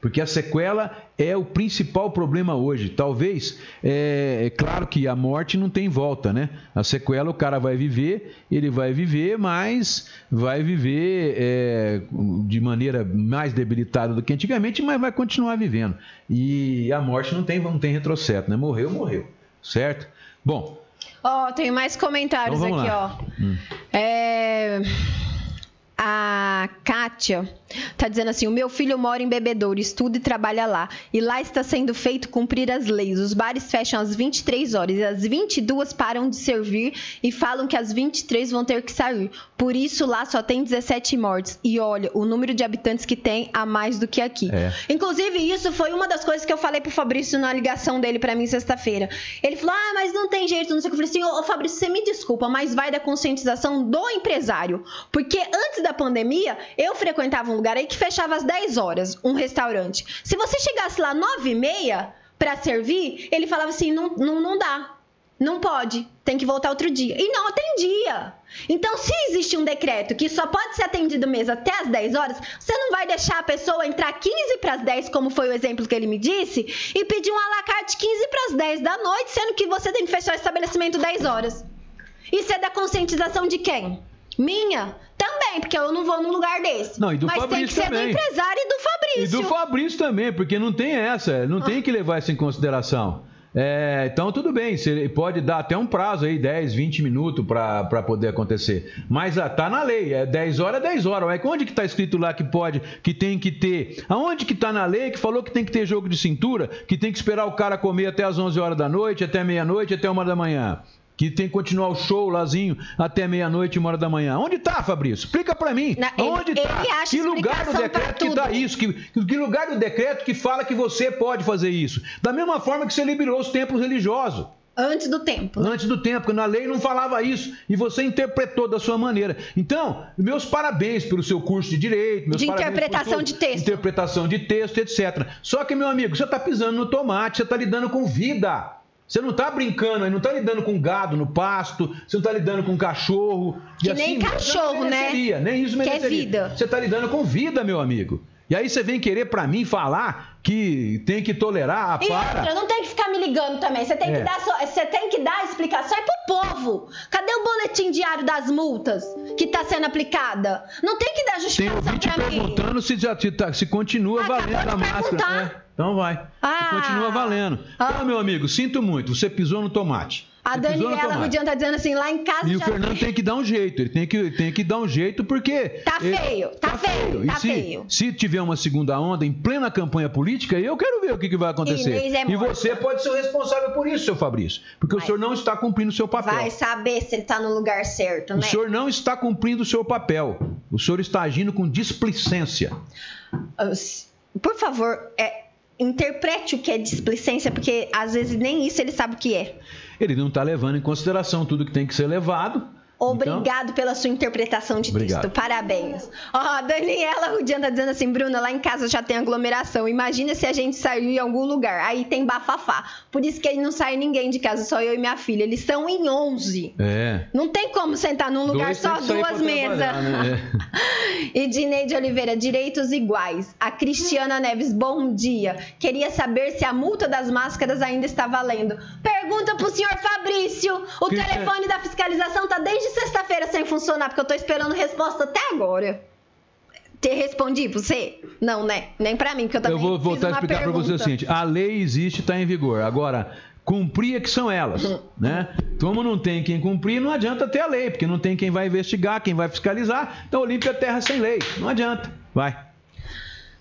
Porque a sequela é o principal problema hoje. Talvez, é, é claro que a morte não tem volta, né? A sequela o cara vai viver, ele vai viver, mas vai viver é, de maneira mais debilitada do que antigamente, mas vai continuar vivendo. E a morte não tem, não tem retrocesso, né? Morreu, morreu. Certo? Bom, Ó, tem mais comentários Então aqui, lá. ó. É, A Kátia tá dizendo assim: o meu filho mora em Bebedouro, estuda e trabalha lá. E lá está sendo feito cumprir as leis. Os bares fecham às 23 horas e às 22 param de servir e falam que às 23 vão ter que sair. Por isso lá só tem 17 mortes. E olha, o número de habitantes que tem a mais do que aqui. É. Inclusive, isso foi uma das coisas que eu falei pro Fabrício na ligação dele pra mim sexta-feira. Ele falou: Ah, mas não tem jeito, não sei o que. Eu falei assim: Ô Fabrício, você me desculpa, mas vai da conscientização do empresário. Porque antes da pandemia, eu frequentava um lugar aí que fechava às 10 horas, um restaurante. Se você chegasse lá 9 e meia pra servir, ele falava assim: Não, não, não dá. Não pode, tem que voltar outro dia. E não atendia. Então, se existe um decreto que só pode ser atendido mesmo até as 10 horas, você não vai deixar a pessoa entrar 15 para as 10, como foi o exemplo que ele me disse, e pedir um alacarte 15 para as 10 da noite, sendo que você tem que fechar o estabelecimento 10 horas. Isso é da conscientização de quem? Minha? Também, porque eu não vou num lugar desse. Não, e do Mas tem que Fabrício ser também. do empresário e do E Fabrício. do Fabrício também, porque não tem essa, não tem que levar isso em consideração. É, então, tudo bem, você pode dar até um prazo aí, 10, 20 minutos para poder acontecer. Mas ah, tá na lei, é 10 horas, é 10 horas. Mas onde que tá escrito lá que pode, que tem que ter? Aonde que tá na lei que falou que tem que ter jogo de cintura, que tem que esperar o cara comer até as 11 horas da noite, até meia-noite, até uma da manhã? Que tem que continuar o show lazinho até meia-noite, uma hora da manhã. Onde tá, Fabrício? Explica para mim. Na- ele- Onde tá? ele que lugar do decreto que tá tudo. isso? Que, que lugar do decreto que fala que você pode fazer isso? Da mesma forma que você liberou os templos religiosos. Antes do tempo. Antes do tempo, porque na lei não falava isso. E você interpretou da sua maneira. Então, meus parabéns pelo seu curso de direito. Meus De interpretação de texto. Interpretação de texto, etc. Só que, meu amigo, você está pisando no tomate, você está lidando com vida. Você não está brincando, aí, não está lidando com gado no pasto, você não está lidando com cachorro. Que nem mesmo cachorro, não né? mereceria, Nem isso Que é mereceria. vida. Você está lidando com vida, meu amigo. E aí você vem querer para mim falar que tem que tolerar a E para. outra, não tem que ficar me ligando também. Você tem, É. que dar você tem que dar a explicação é pro povo. Cadê o boletim diário das multas que tá sendo aplicada? Não tem que dar Tem justificação ouvinte pra mim. perguntando se, já, se, tá- se continua Acabou valendo de a máscara. perguntar. Então vai. Ah. Continua valendo. Ah. Então, meu amigo, sinto muito. Você pisou no tomate. A Você Daniela. Rudian tá dizendo assim, lá em casa E o Fernando tem que dar um jeito, ele tem que, tem que dar um jeito porque. Tá ele- feio, tá feio, E tá se, feio. se tiver uma segunda onda em plena campanha política, eu quero ver o que, que vai acontecer. É e você pode ser o responsável por isso, seu Fabrício. Porque o Vai. senhor não está cumprindo o seu papel. vai saber se ele tá no lugar certo, O né? senhor não está cumprindo o seu papel. O senhor está agindo com displicência. Por favor, é, interprete o que é displicência, porque às vezes nem isso ele sabe o que é. Ele não está levando em consideração tudo que tem que ser levado. Obrigado pela sua interpretação de Então? Obrigado. texto. Parabéns. Ó, a Daniela Rudian tá dizendo assim, Bruna, lá em casa já tem aglomeração. Imagina se a gente sair em algum lugar. Aí tem bafafá. Por isso que não sai ninguém de casa, só eu e minha filha. Eles estão em 11. Então, é. Não tem como sentar num lugar Dois só duas mesas. né? É. E Dineide Oliveira, direitos iguais. A Cristiana Neves, bom dia. Queria saber se a multa das máscaras ainda está valendo. Pergunta pro senhor Fabrício. O Cristian- telefone da fiscalização tá desde sexta-feira sem funcionar, porque eu tô esperando resposta até agora. Te respondi você? Não, né? Nem pra mim, porque eu também Eu vou voltar a explicar para você o seguinte: a lei existe, está em vigor. Agora, cumprir é que são elas, Uhum. né? Como não tem quem cumprir, não adianta ter a lei, porque não tem quem vai investigar, quem vai fiscalizar. Então, Olímpia é terra sem lei. Não adianta. Vai.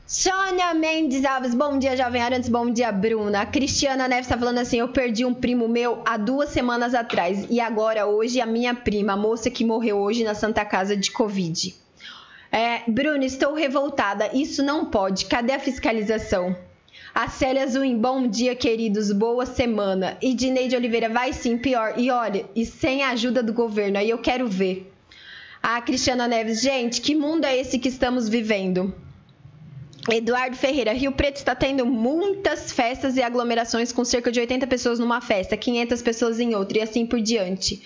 Sônia Mendes Alves, bom dia, Jovem Arantes, bom dia, Bruna. A Cristiana Neves tá falando assim: eu perdi um primo meu há duas semanas atrás. E agora, hoje, a minha prima, a moça que morreu hoje na Santa Casa de Covid. É, Bruna, estou revoltada. Isso não pode. Cadê a fiscalização? A Célia Zuim, bom dia, queridos. Boa semana. E Dineide Oliveira, vai sim, pior. E olha, e sem a ajuda do governo, aí eu quero ver. A Cristiana Neves, gente, que mundo é esse que estamos vivendo? Eduardo Ferreira, Rio Preto está tendo muitas festas e aglomerações com cerca de 80 pessoas numa festa, 500 pessoas em outra e assim por diante.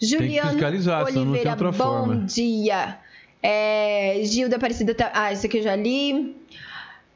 Juliano Oliveira, bom forma. dia. É, Gilda Aparecida, tá- ah, isso aqui eu já li.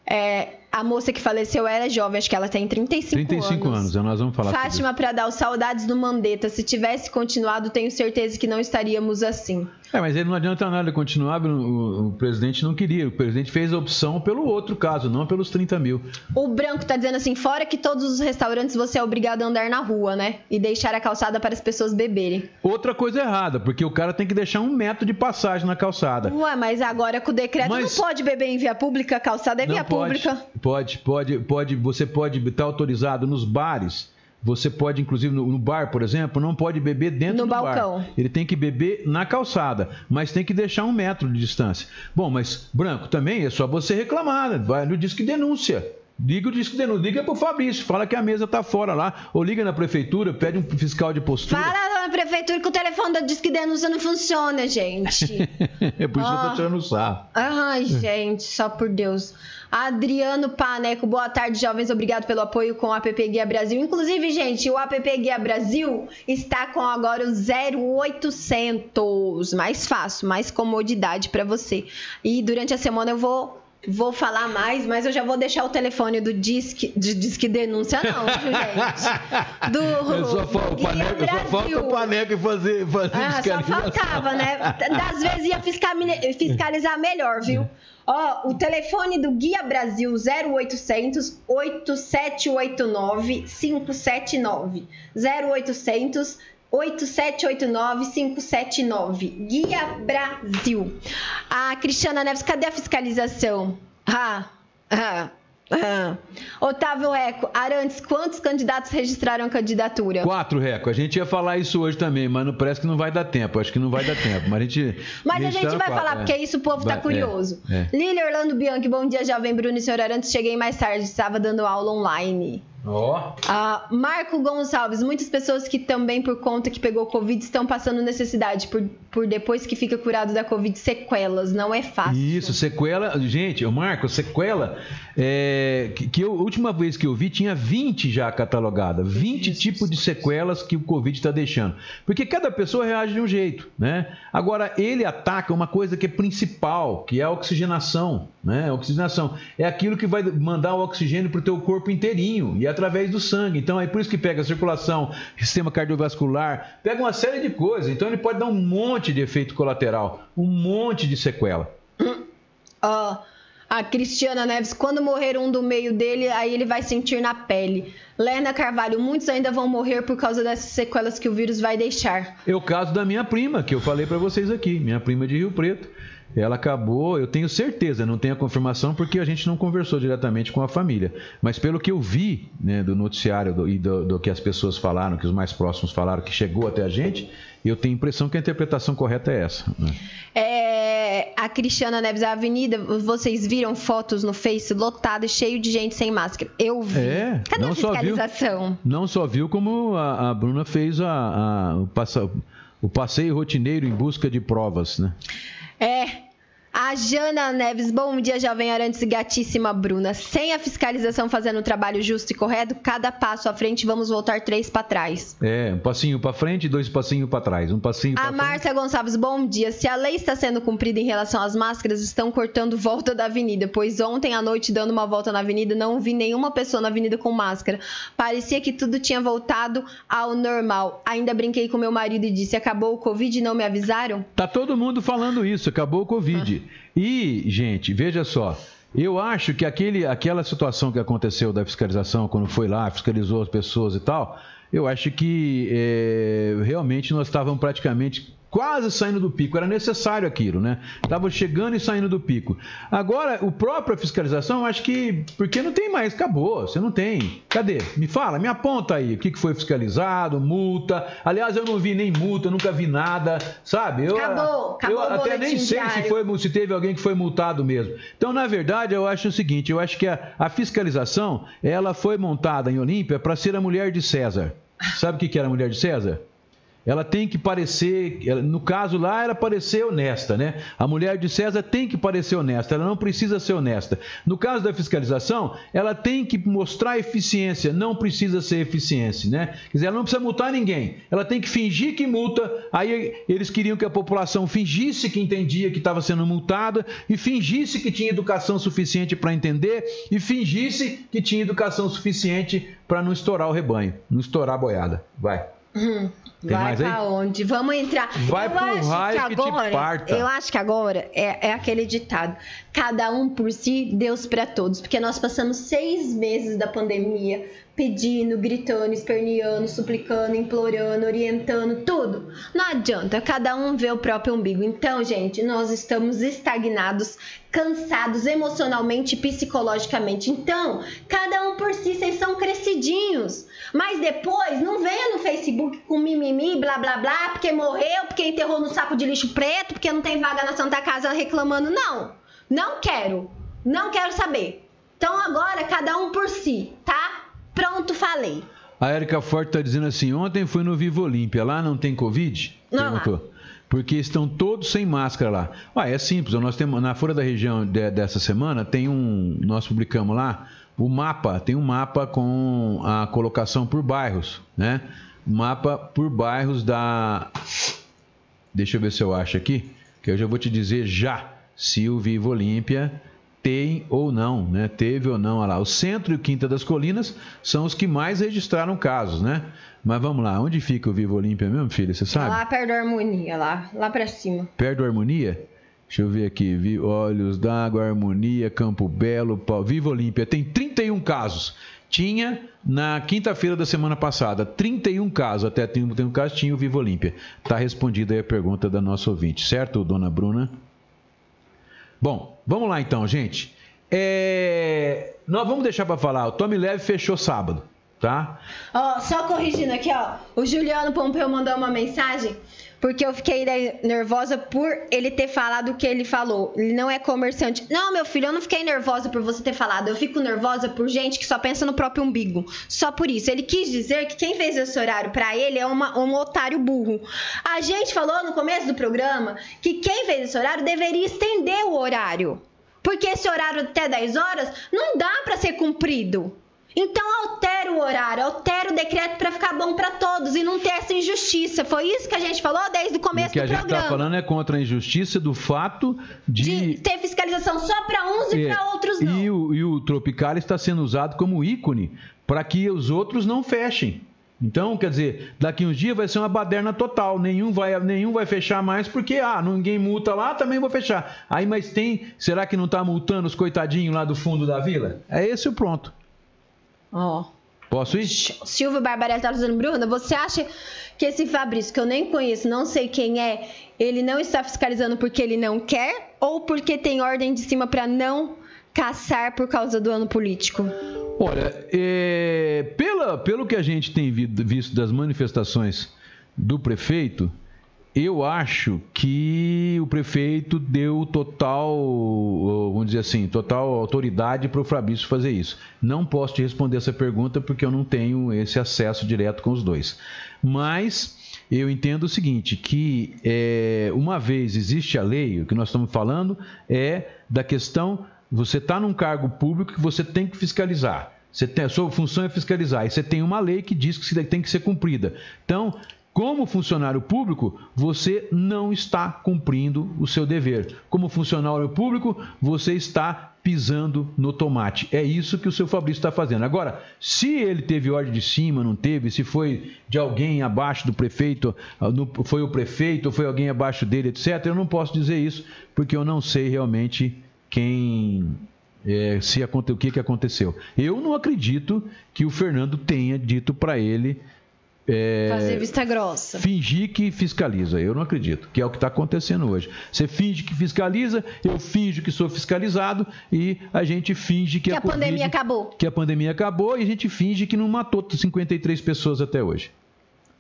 É, a moça que faleceu era jovem, acho que ela tem 35, 35 anos, nós vamos falar Fátima Pradal, saudades do Mandetta. Se tivesse continuado, tenho certeza que não estaríamos assim. É, mas ele não adianta nada continuar, o, o- presidente não queria. O presidente fez a opção pelo outro caso, não pelos 30 mil. O Branco tá dizendo assim: fora que todos os restaurantes você é obrigado a andar na rua, né? E deixar a calçada para as pessoas beberem. Outra coisa errada, porque o cara tem que deixar um metro de passagem na calçada. Ué, mas agora com o decreto Mas- não pode beber em via pública, calçada é Não via pode, pública. Pode, pode, pode. Você pode estar autorizado nos bares. Você pode, inclusive, no, no bar, por exemplo, não pode beber dentro No do balcão. bar. Ele tem que beber na calçada, mas tem que deixar um metro de distância. Bom, mas Branco também é só você reclamar, né? vai no disque denúncia. Liga o disque denúncia, liga pro Fabrício, fala que a mesa tá fora lá, ou liga na prefeitura, pede um fiscal de postura. Fala na prefeitura que o telefone da Disque Denúncia não funciona, gente. é por isso que eu tô tirando sarro. Ai, gente, só por Deus. Adriano Paneco, boa tarde, jovens. Obrigado pelo apoio com o app Guia Brasil. Inclusive, gente, o app Guia Brasil está com agora o 0800. Mais fácil, mais comodidade para você. E durante a semana eu vou. Vou falar mais, mas eu já vou deixar o telefone do Disque, de Disque Denúncia, não, viu, gente. Do Eu só, fa- o Guia paneco, só falta Brasil. o paneco fazer, fazer Ah, só faltava, né? Das vezes ia fiscali- fiscalizar melhor, viu? Ó, o telefone do Guia Brasil 0800 8789 579. 0800 8789 579. Guia Brasil. A Cristiana Neves, cadê a fiscalização? Ah, ah, ah. Otávio Eco, Arantes, quantos candidatos registraram candidatura? Quatro, Reco. A gente ia falar isso hoje também, mas não, parece que não vai dar tempo. Acho que não vai dar tempo. Mas a gente. Mas a gente vai quatro, falar, é. porque isso o povo tá Vai, curioso. é, é. Lili Orlando Bianchi, bom dia, Jovem Bruno e Senhor Arantes. Cheguei mais tarde, estava dando aula online. Ó. Ah, Marco Gonçalves, muitas pessoas que também, por conta que pegou Covid, estão passando necessidade por, por depois que fica curado da Covid, sequelas. Não é fácil. Isso, sequela. Gente, o Marco, sequela. É, que, que eu, a última vez que eu vi tinha 20 já catalogada. 20 tipos de sequelas que o Covid está deixando. Porque cada pessoa reage de um jeito, né? Agora, ele ataca uma coisa que é principal, que é a oxigenação, né? A oxigenação é aquilo que vai mandar o oxigênio para o teu corpo inteirinho e é através do sangue. Então, é por isso que pega a circulação, sistema cardiovascular, pega uma série de coisas. Então, ele pode dar um monte de efeito colateral, um monte de sequela. Ó, A Cristiana Neves, quando morrer um do meio dele, aí ele vai sentir na pele. Lerna Carvalho, muitos ainda vão morrer por causa dessas sequelas que o vírus vai deixar. É o caso da minha prima, que eu falei para vocês aqui, minha prima de Rio Preto. Ela acabou, eu tenho certeza, não tenho a confirmação porque a gente não conversou diretamente com a família. Mas pelo que eu vi né, do noticiário do, e do, do, que as pessoas falaram, que os mais próximos falaram, que chegou até a gente, eu tenho a impressão que a interpretação correta é essa. Né? É, a Cristiana Neves, a avenida, vocês viram fotos no Face lotado, cheio de gente sem máscara. Eu vi. É, Cadê não a só viu, fiscalização? não só viu como a, a Bruna fez a, a- o, passa- o passeio rotineiro em busca de provas, né? É. A Jana Neves, bom dia, jovem Arantes e gatíssima Bruna. Sem a fiscalização fazendo um trabalho justo e correto, cada passo à frente vamos voltar três para trás. É, um passinho para frente e dois passinhos para trás. Um passinho para A. Márcia Gonçalves, bom dia. Se a lei está sendo cumprida em relação às máscaras, estão cortando volta da avenida, pois ontem à noite, dando uma volta na avenida, não vi nenhuma pessoa na avenida com máscara. Parecia que tudo tinha voltado ao normal. Ainda brinquei com meu marido e disse: acabou o Covid e não me avisaram? Tá todo mundo falando isso, acabou o Covid. E, gente, veja só. Eu acho que aquele, aquela situação que aconteceu da fiscalização, quando foi lá, fiscalizou as pessoas e tal, eu acho que é, realmente nós estávamos praticamente quase saindo do pico. Era necessário aquilo, né? Estava chegando e saindo do pico. Agora, o próprio fiscalização, eu acho que. Porque não tem mais, acabou. Você não tem. Cadê? Me fala, me aponta aí. O que foi fiscalizado, multa. Aliás, eu não vi nem multa, nunca vi nada, sabe? Eu, Acabou, acabou eu até nem sei se foi, se teve alguém que foi multado mesmo. Então, na verdade, eu acho o seguinte: eu acho que a, a fiscalização ela foi montada em Olímpia para ser a mulher de César. Sabe o que que era a mulher de César? Ela tem que parecer, ela- no caso lá, era parecer honesta, né? A mulher de César tem que parecer honesta, ela não precisa ser honesta. No caso da fiscalização, ela tem que mostrar eficiência, não precisa ser eficiência, né? Quer dizer, ela não precisa multar ninguém, ela tem que fingir que multa. Aí eles queriam que a população fingisse que entendia que estava sendo multada e fingisse que tinha educação suficiente para entender e fingisse que tinha educação suficiente para não estourar o rebanho, não estourar a boiada. Vai. Tem Vai aí? pra onde? Vamos entrar. Vai eu pro acho raio que que te agora, parta. Eu acho que agora é, é aquele ditado: cada um por si, Deus pra todos. Porque nós passamos seis meses da pandemia pedindo, gritando, esperneando, suplicando, implorando, orientando, tudo. Não adianta, cada um vê o próprio umbigo. Então, gente, nós estamos estagnados, cansados emocionalmente e psicologicamente. Então, cada um por si, vocês são crescidinhos. Mas depois, não venha no Facebook com mimimi, blá blá blá, porque morreu, porque enterrou no saco de lixo preto, porque não tem vaga na Santa Casa reclamando. Não, não quero. Não quero saber. Então agora, cada um por si, tá? Pronto, falei. A Érica Forte está dizendo assim: ontem fui no Vivo Olímpia, lá não tem Covid? Não, Perguntou. Porque estão todos sem máscara lá. Ah, é simples, nós temos na Folha da Região de- dessa semana tem um. Nós publicamos lá o mapa, tem um mapa com a colocação por bairros, né? Mapa por bairros da. Deixa eu ver se eu acho aqui, que eu já vou te dizer já se o Vivo Olímpia tem ou não, né? Teve ou não, olha lá. O centro e o Quinta das Colinas são os que mais registraram casos, né? Mas vamos lá, onde fica o Vivo Olímpia mesmo, filho? Você sabe? Lá perto da harmonia, lá, lá pra cima. Perto do Harmonia? Deixa eu ver aqui. Vi- Olhos d'Água, Harmonia, Campo Belo, Pau- Vivo Olímpia. Tem 31 casos. Tinha na quinta-feira da semana passada 31 casos. Até 31 casos tinha o Vivo Olímpia. Está respondida aí a pergunta da nossa ouvinte, certo, dona Bruna? Bom, vamos lá então, gente. É, Nós vamos deixar para falar. O Tommy Leve fechou sábado, tá? Ó, só corrigindo aqui, ó. O Juliano Pompeu mandou uma mensagem porque eu fiquei nervosa por ele ter falado o que ele falou. Ele não é comerciante. Não, meu filho, eu não fiquei nervosa por você ter falado. Eu fico nervosa por gente que só pensa no próprio umbigo. Só por isso. Ele quis dizer que quem fez esse horário pra ele é uma- um otário burro. A gente falou no começo do programa que quem fez esse horário deveria estender o horário. Porque esse horário até 10 horas não dá pra ser cumprido. Então altera o horário, altera o decreto pra ficar bom pra todos e não ter essa injustiça. Foi isso que a gente falou desde o O começo que a do gente programa. está falando é contra a injustiça do fato de ter fiscalização só pra uns e É, pra outros não. E o, e o Tropical está sendo usado como ícone para que os outros não fechem. Então, quer dizer, daqui uns dias vai ser uma baderna total. Nenhum vai, nenhum vai fechar mais porque, ah, ninguém multa lá, também vou fechar. Aí, mas tem. Será que não está multando os coitadinhos lá do fundo da vila? É esse o pronto. Ó. Posso ir? Silvio Barbarelli tá dizendo, Bruna, você acha que esse Fabrício, que eu nem conheço, não sei quem é, ele não está fiscalizando porque ele não quer ou porque tem ordem de cima para não caçar por causa do ano político? Olha, é, pela, pelo que a gente tem vi- visto das manifestações do prefeito, eu acho que o prefeito deu total, vamos dizer assim, total autoridade para o Fabrício fazer isso. Não posso te responder essa pergunta porque eu não tenho esse acesso direto com os dois. Mas eu entendo o seguinte, que é, uma vez existe a lei, o que nós estamos falando é da questão, você está num cargo público que você tem que fiscalizar. Você tem, a sua função é fiscalizar. E você tem uma lei que diz que tem que ser cumprida. Então, como funcionário público, você não está cumprindo o seu dever. Como funcionário público, você está pisando no tomate. É isso que o seu Fabrício está fazendo. Agora, se ele teve ordem de cima, não teve, se foi de alguém abaixo do prefeito, ah, foi o prefeito, foi alguém abaixo dele, etc., eu não posso dizer isso, porque eu não sei realmente quem é, se o que, que aconteceu. Eu não acredito que o Fernando tenha dito para ele é, Fazer vista grossa. fingir que fiscaliza. Eu não acredito, que é o que está acontecendo hoje. Você finge que fiscaliza, eu finjo que sou fiscalizado e a gente finge que, Que a Covid- pandemia acabou. Que a pandemia acabou e a gente finge que não matou 53 pessoas até hoje.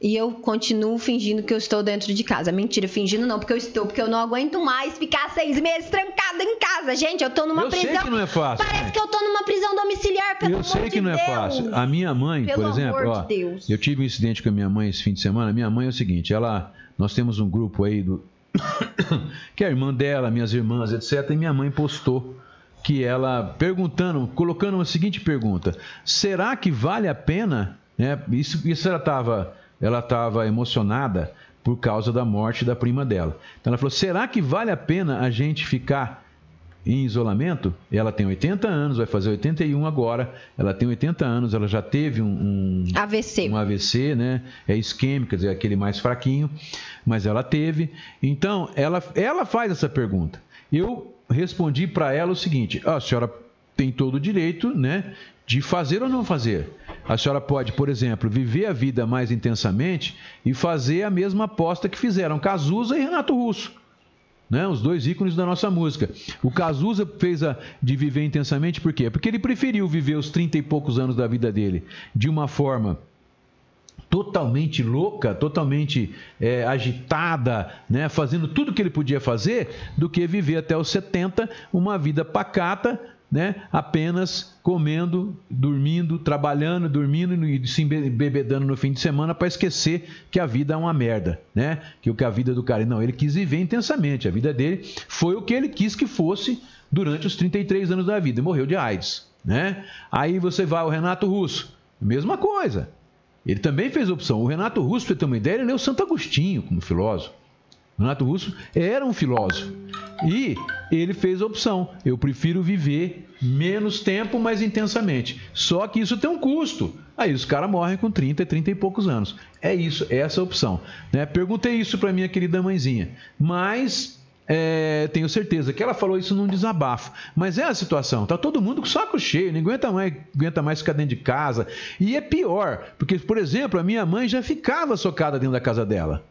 E eu continuo fingindo que eu estou dentro de casa. Mentira, fingindo não, porque eu estou, porque eu não aguento mais ficar seis meses trancada em casa. Gente, eu tô numa eu prisão. sei que não é fácil. Parece né? que eu tô numa prisão domiciliar, pelo Eu amor sei que de não é Deus. fácil. A minha mãe, Pelo por exemplo, amor ó, de Deus. eu tive um incidente com a minha mãe esse fim de semana. Minha mãe é o seguinte, ela, nós temos um grupo aí do que é a irmã dela, minhas irmãs, etc. E minha mãe postou que ela perguntando, colocando uma seguinte pergunta: será que vale a pena? Né? Isso, isso ela estava, ela estava emocionada por causa da morte da prima dela. Então ela falou: será que vale a pena a gente ficar em isolamento, ela tem 80 anos, vai fazer 81 agora. Ela tem 80 anos, ela já teve um, um, AVC. um AVC, né? É isquêmico, quer dizer, aquele mais fraquinho, mas ela teve. Então, ela, ela faz essa pergunta. Eu respondi para ela o seguinte: "Ah, a senhora tem todo o direito, né, de fazer ou não fazer. A senhora pode, por exemplo, viver a vida mais intensamente e fazer a mesma aposta que fizeram Cazuza e Renato Russo né? Os dois ícones da nossa música. O Cazuza fez a de viver intensamente por quê? Porque ele preferiu viver os 30 e poucos anos da vida dele de uma forma totalmente louca, totalmente é, agitada, né? fazendo tudo que ele podia fazer, do que viver até os 70 uma vida pacata, né? apenas comendo, dormindo, trabalhando, dormindo e se bebedando no fim de semana para esquecer que a vida é uma merda, né? Que o que a vida do cara, não, ele quis viver intensamente, a vida dele foi o que ele quis que fosse durante os 33 anos da vida, morreu de AIDS, né? Aí você vai ao Renato Russo, mesma coisa. Ele também fez opção. O Renato Russo, para ter uma ideia, ele leu Santo Agostinho como filósofo. O Renato Russo era um filósofo. E ele fez a opção. Eu prefiro viver menos tempo, mas intensamente. Só que isso tem um custo. Aí os caras morrem com 30, 30 e poucos anos. É isso, é essa a opção. Né? Perguntei isso para minha querida mãezinha. Mas é, tenho certeza que ela falou isso num desabafo. Mas é a situação, tá todo mundo com saco cheio, ninguém aguenta mais, aguenta mais ficar dentro de casa. E é pior, porque, por exemplo, a minha mãe já ficava socada dentro da casa dela.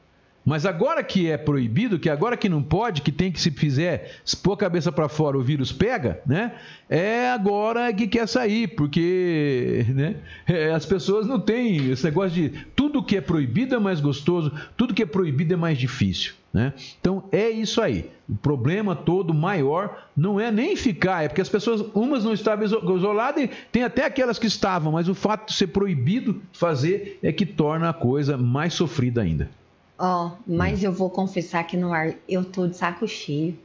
Mas agora que é proibido, que agora que não pode, que tem que se fizer, se pôr a cabeça para fora, o vírus pega, né? É agora que quer sair, porque né? É, as pessoas não têm esse negócio de tudo que é proibido é mais gostoso, tudo que é proibido é mais difícil, né? Então é isso aí. O problema todo maior não é nem ficar, é porque as pessoas, umas não estavam isoladas e tem até aquelas que estavam, mas o fato de ser proibido fazer é que torna a coisa mais sofrida ainda. Ó, mas eu vou confessar aqui no ar, eu tô de saco cheio.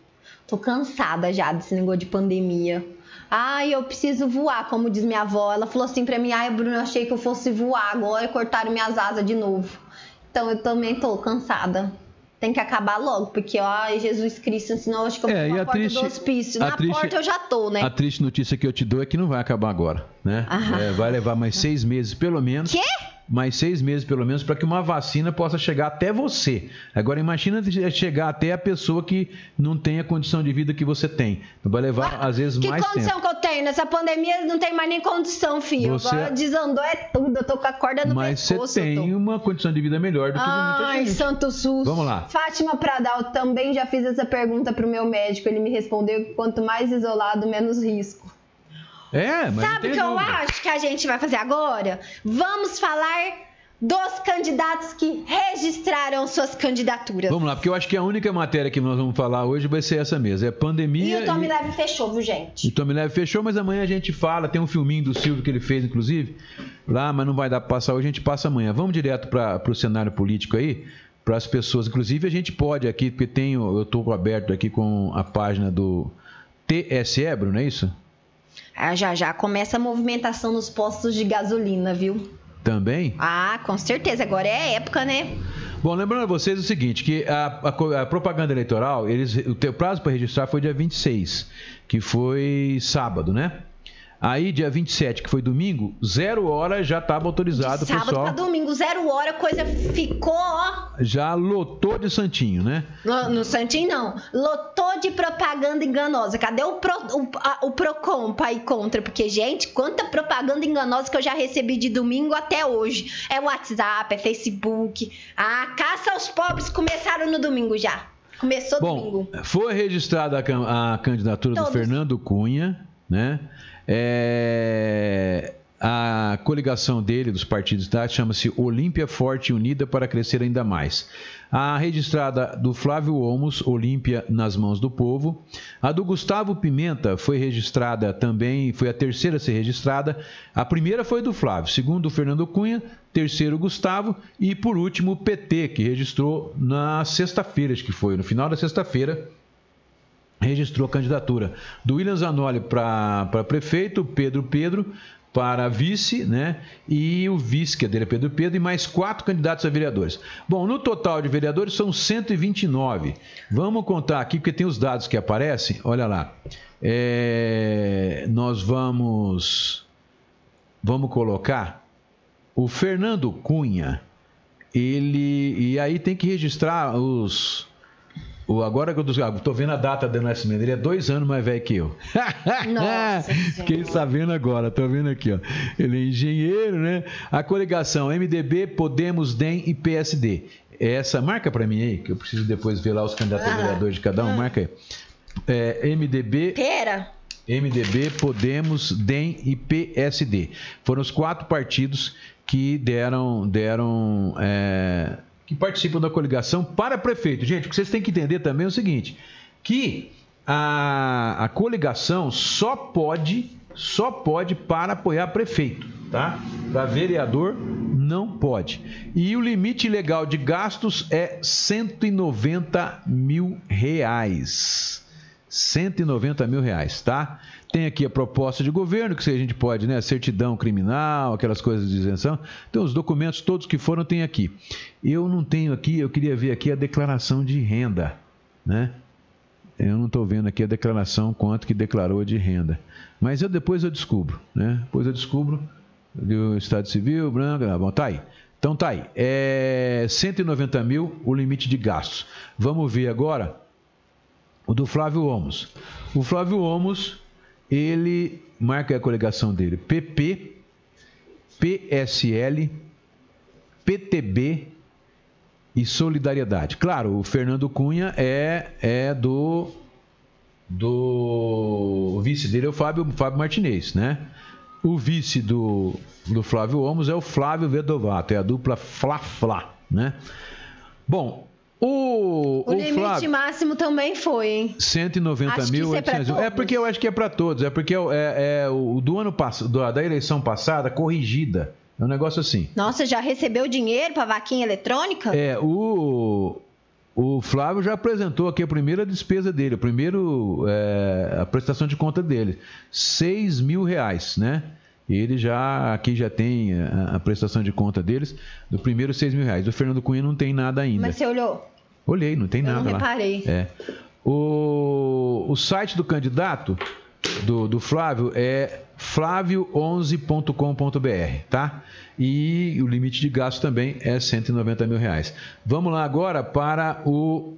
Tô cansada já desse negócio de pandemia. Ai, eu preciso voar, como diz minha avó. Ela falou assim pra mim: ai, Bruno, eu achei que eu fosse voar, agora cortaram minhas asas de novo. Então eu também tô cansada. Tem que acabar logo, porque, ai, Jesus Cristo, senão eu acho que eu vou É, na porta triste- do hospício. Na triste- porta eu já tô, né? A triste notícia que eu te dou é que não vai acabar agora, né? Ah. É, vai levar mais seis meses, pelo menos. Quê? Mais seis meses pelo menos para que uma vacina possa chegar até você. Agora imagina chegar até a pessoa que não tem a condição de vida que você tem. Vai levar às vezes que mais condição tempo. que eu tenho? Nessa pandemia não tem mais nem condição, filho. Você- Agora desandou é tudo. Eu tô com a corda no Mas você pescoço. eu tem tô. uma condição de vida melhor do que de muita Ai, gente. santo SUS. Vamos lá. Fátima Pradal, também já fiz essa pergunta pro meu médico. Ele me respondeu que quanto mais isolado, menos risco. É, mas Sabe o tem que eu acho que a gente vai fazer agora? Vamos falar dos candidatos que registraram suas candidaturas. Vamos lá, porque eu acho que a única matéria que nós vamos falar hoje vai ser essa mesmo. É E pandemia. o Tommy e- Leve fechou, viu, gente? O Tommy Leve fechou, mas amanhã a gente fala. Tem um filminho do Silvio que ele fez, inclusive, lá, mas não vai dar para passar hoje, a gente passa amanhã. Vamos direto para o cenário político aí, para as pessoas. Inclusive, a gente pode aqui, porque tenho, eu estou aberto aqui com a página do TSE, Bruno, não é isso? Ah, já já começa a movimentação nos postos de gasolina, viu? Também. Ah, com certeza. Agora é a época, né? Bom, lembrando a vocês o seguinte, que a, a a propaganda eleitoral, eles, o teu prazo para registrar foi dia 26, que foi sábado, né? Aí, dia 27, que foi domingo, zero hora já estava autorizado o Sábado pessoal. pra domingo, zero hora, a coisa ficou, ó. Já lotou de santinho, né? No, no Santinho, não. Lotou de propaganda enganosa. Cadê o, Pro, o, a- o Procon pra ir contra? Porque, gente, quanta propaganda enganosa que eu já recebi de domingo até hoje. É WhatsApp, é Facebook. A caça aos pobres começaram no domingo já. Começou Bom, domingo. foi registrada a, a candidatura do Todos. Fernando Cunha, né? É, a coligação dele, dos partidos, tá? chama-se Olímpia Forte Unida para Crescer Ainda Mais. A registrada do Flávio Olmos, Olímpia nas mãos do povo. A do Gustavo Pimenta foi registrada também, foi a terceira a ser registrada. A primeira foi do Flávio, segundo Fernando Cunha, terceiro Gustavo e por último o PT, que registrou na sexta-feira, acho que foi, no final da sexta-feira, registrou a candidatura do William Zanoli para prefeito, Pedro Pedro para vice, né? E o vice, que é dele é Pedro Pedro, e mais quatro candidatos a vereadores. Bom, no total de vereadores são 129. Vamos contar aqui, porque tem os dados que aparecem. Olha lá. É, nós vamos. Vamos colocar o Fernando Cunha. Ele. E aí tem que registrar os. O, agora que eu tô, tô vendo a data do nascimento, ele é dois anos mais velho que eu. Nossa Fiquei sabendo agora, tô vendo aqui, ó. Ele é engenheiro, né? A coligação MDB, Podemos, DEM e PSD. Essa, marca pra mim aí, que eu preciso depois ver lá os candidatos a Ah. vereadores de cada um, marca aí. É, MDB, Pera. MDB, Podemos, DEM e PSD. Foram os quatro partidos que deram, deram é, que participam da coligação para prefeito. Gente, o que vocês têm que entender também é o seguinte, que a, a coligação só pode, só pode para apoiar prefeito, tá? Para vereador não pode. E o limite legal de gastos é 190 mil reais. 190 mil reais, tá? Tem aqui a proposta de governo, que a gente pode, né? Certidão criminal, aquelas coisas de isenção. Então, os documentos todos que foram tem aqui. Eu não tenho aqui, eu queria ver aqui a declaração de renda, né? Eu não estou vendo aqui a declaração quanto que declarou de renda. Mas eu depois eu descubro, né? Depois eu descubro do Estado Civil, branco, bom, tá aí. Então tá aí. É 190 mil o limite de gastos. Vamos ver agora o do Flávio Omos. O Flávio Omos, ele marca a coligação dele: PP, PSL, PTB e Solidariedade. Claro, o Fernando Cunha é, é do. do o vice dele é o Fábio, Fábio Martinez, né? O vice do, do Flávio Omos é o Flávio Vedovato, é a dupla Fla-Fla, né? Bom, o, O, limite Flávio, máximo também foi, hein? 190 Acho que mil. é pra 800. É porque eu acho que é para todos. É porque é, é- é o do ano passado, da eleição passada, corrigida. É um negócio assim. Nossa, já recebeu dinheiro pra vaquinha eletrônica? É, o, o Flávio já apresentou aqui a primeira despesa dele, a primeiro, é, a prestação de conta dele. 6 mil reais, né? Ele já, aqui já tem a, a prestação de conta deles, do primeiro 6 mil reais. Do Fernando Cunha não tem nada ainda. Mas você olhou? Olhei, não tem Eu nada não lá. reparei. É. O, o site do candidato, do, do Flávio, é flávio11.com.br, tá? E o limite de gasto também é 190 mil reais. Vamos lá agora para o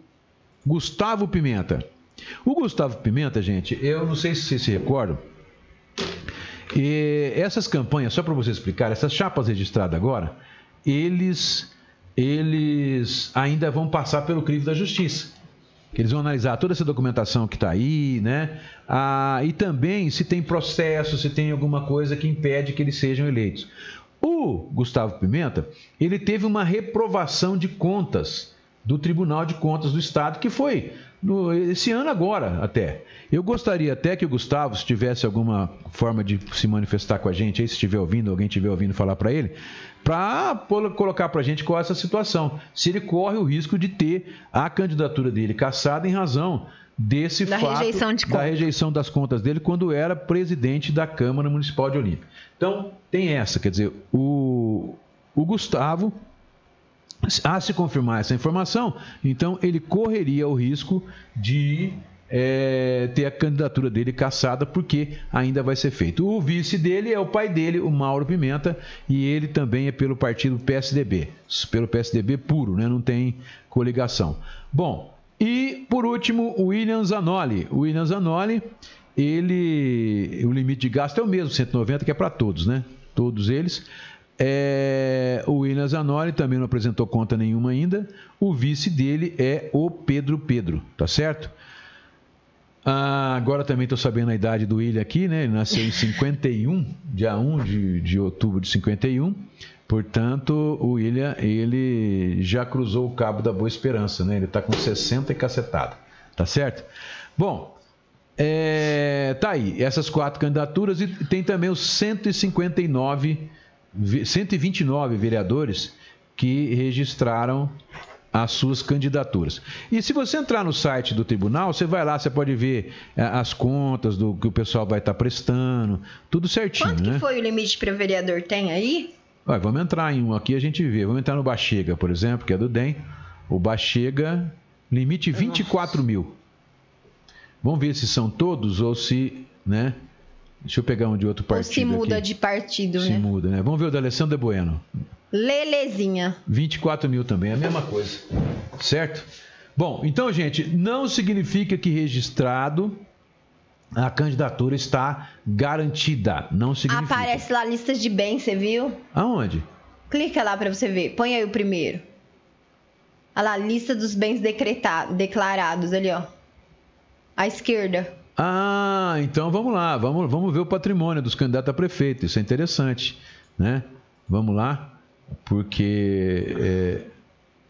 Gustavo Pimenta. O Gustavo Pimenta, gente, eu não sei se vocês se recordam, e essas campanhas, só para você explicar, essas chapas registradas agora, eles, eles ainda vão passar pelo crivo da justiça. Que eles vão analisar toda essa documentação que está aí, né? Ah, e também se tem processo, se tem alguma coisa que impede que eles sejam eleitos. O Gustavo Pimenta, ele teve uma reprovação de contas do Tribunal de Contas do Estado, que foi no, esse ano agora até. Eu gostaria até que o Gustavo, se tivesse alguma forma de se manifestar com a gente, aí, se estiver ouvindo, alguém estiver ouvindo falar para ele, para colocar para a gente qual é essa situação. Se ele corre o risco de ter a candidatura dele caçada em razão desse Da fato rejeição de da rejeição das contas dele quando era presidente da Câmara Municipal de Olímpia. Então, tem essa, quer dizer, o, o Gustavo, a se confirmar essa informação, então ele correria o risco de é, ter a candidatura dele caçada, porque ainda vai ser feito. O vice dele é o pai dele, o Mauro Pimenta, e ele também é pelo partido PSDB, pelo PSDB puro, né? não tem coligação. Bom, e por último, o William Zanoli. O William Zanoli, ele, o limite de gasto é o mesmo, 190, que é para todos, né? Todos eles. É, o William Zanoli também não apresentou conta nenhuma ainda. O vice dele é o Pedro Pedro, tá certo? Ah, agora também estou sabendo a idade do William aqui, né? Ele nasceu em 51, dia 1 de, de outubro de 51. Portanto, o William, ele já cruzou o cabo da Boa Esperança, né? Ele está com 60 e cacetado, tá certo? Bom, é, tá aí, essas quatro candidaturas e tem também os 159, ve- 129 vereadores que registraram as suas candidaturas. E se você entrar no site do tribunal, você vai lá, você pode ver eh, as contas do que o pessoal vai estar prestando, tudo certinho, Quanto né? que foi o limite para vereador? Tem aí? Vai, vamos entrar em um aqui, a gente vê. Vamos entrar no Bachega, por exemplo, que é do DEM. O Bachega, limite 24 mil. Vamos ver se são todos ou se, né? Deixa eu pegar um de outro Ou partido se muda aqui. de partido, Se né? muda, né? Vamos ver o da Alessandra Bueno. Lelezinha. 24 mil também, é a mesma coisa. Certo? Bom, então, gente, não significa que registrado a candidatura está garantida. Não significa. Aparece lá listas de bens, você viu? Aonde? Clica lá para você ver. Põe aí o primeiro. Olha lá, lista dos bens decretados, declarados ali, ó. À esquerda. Ah, então vamos lá, vamos, vamos ver o patrimônio dos candidatos a prefeito. Isso é interessante, né? Vamos lá, porque é,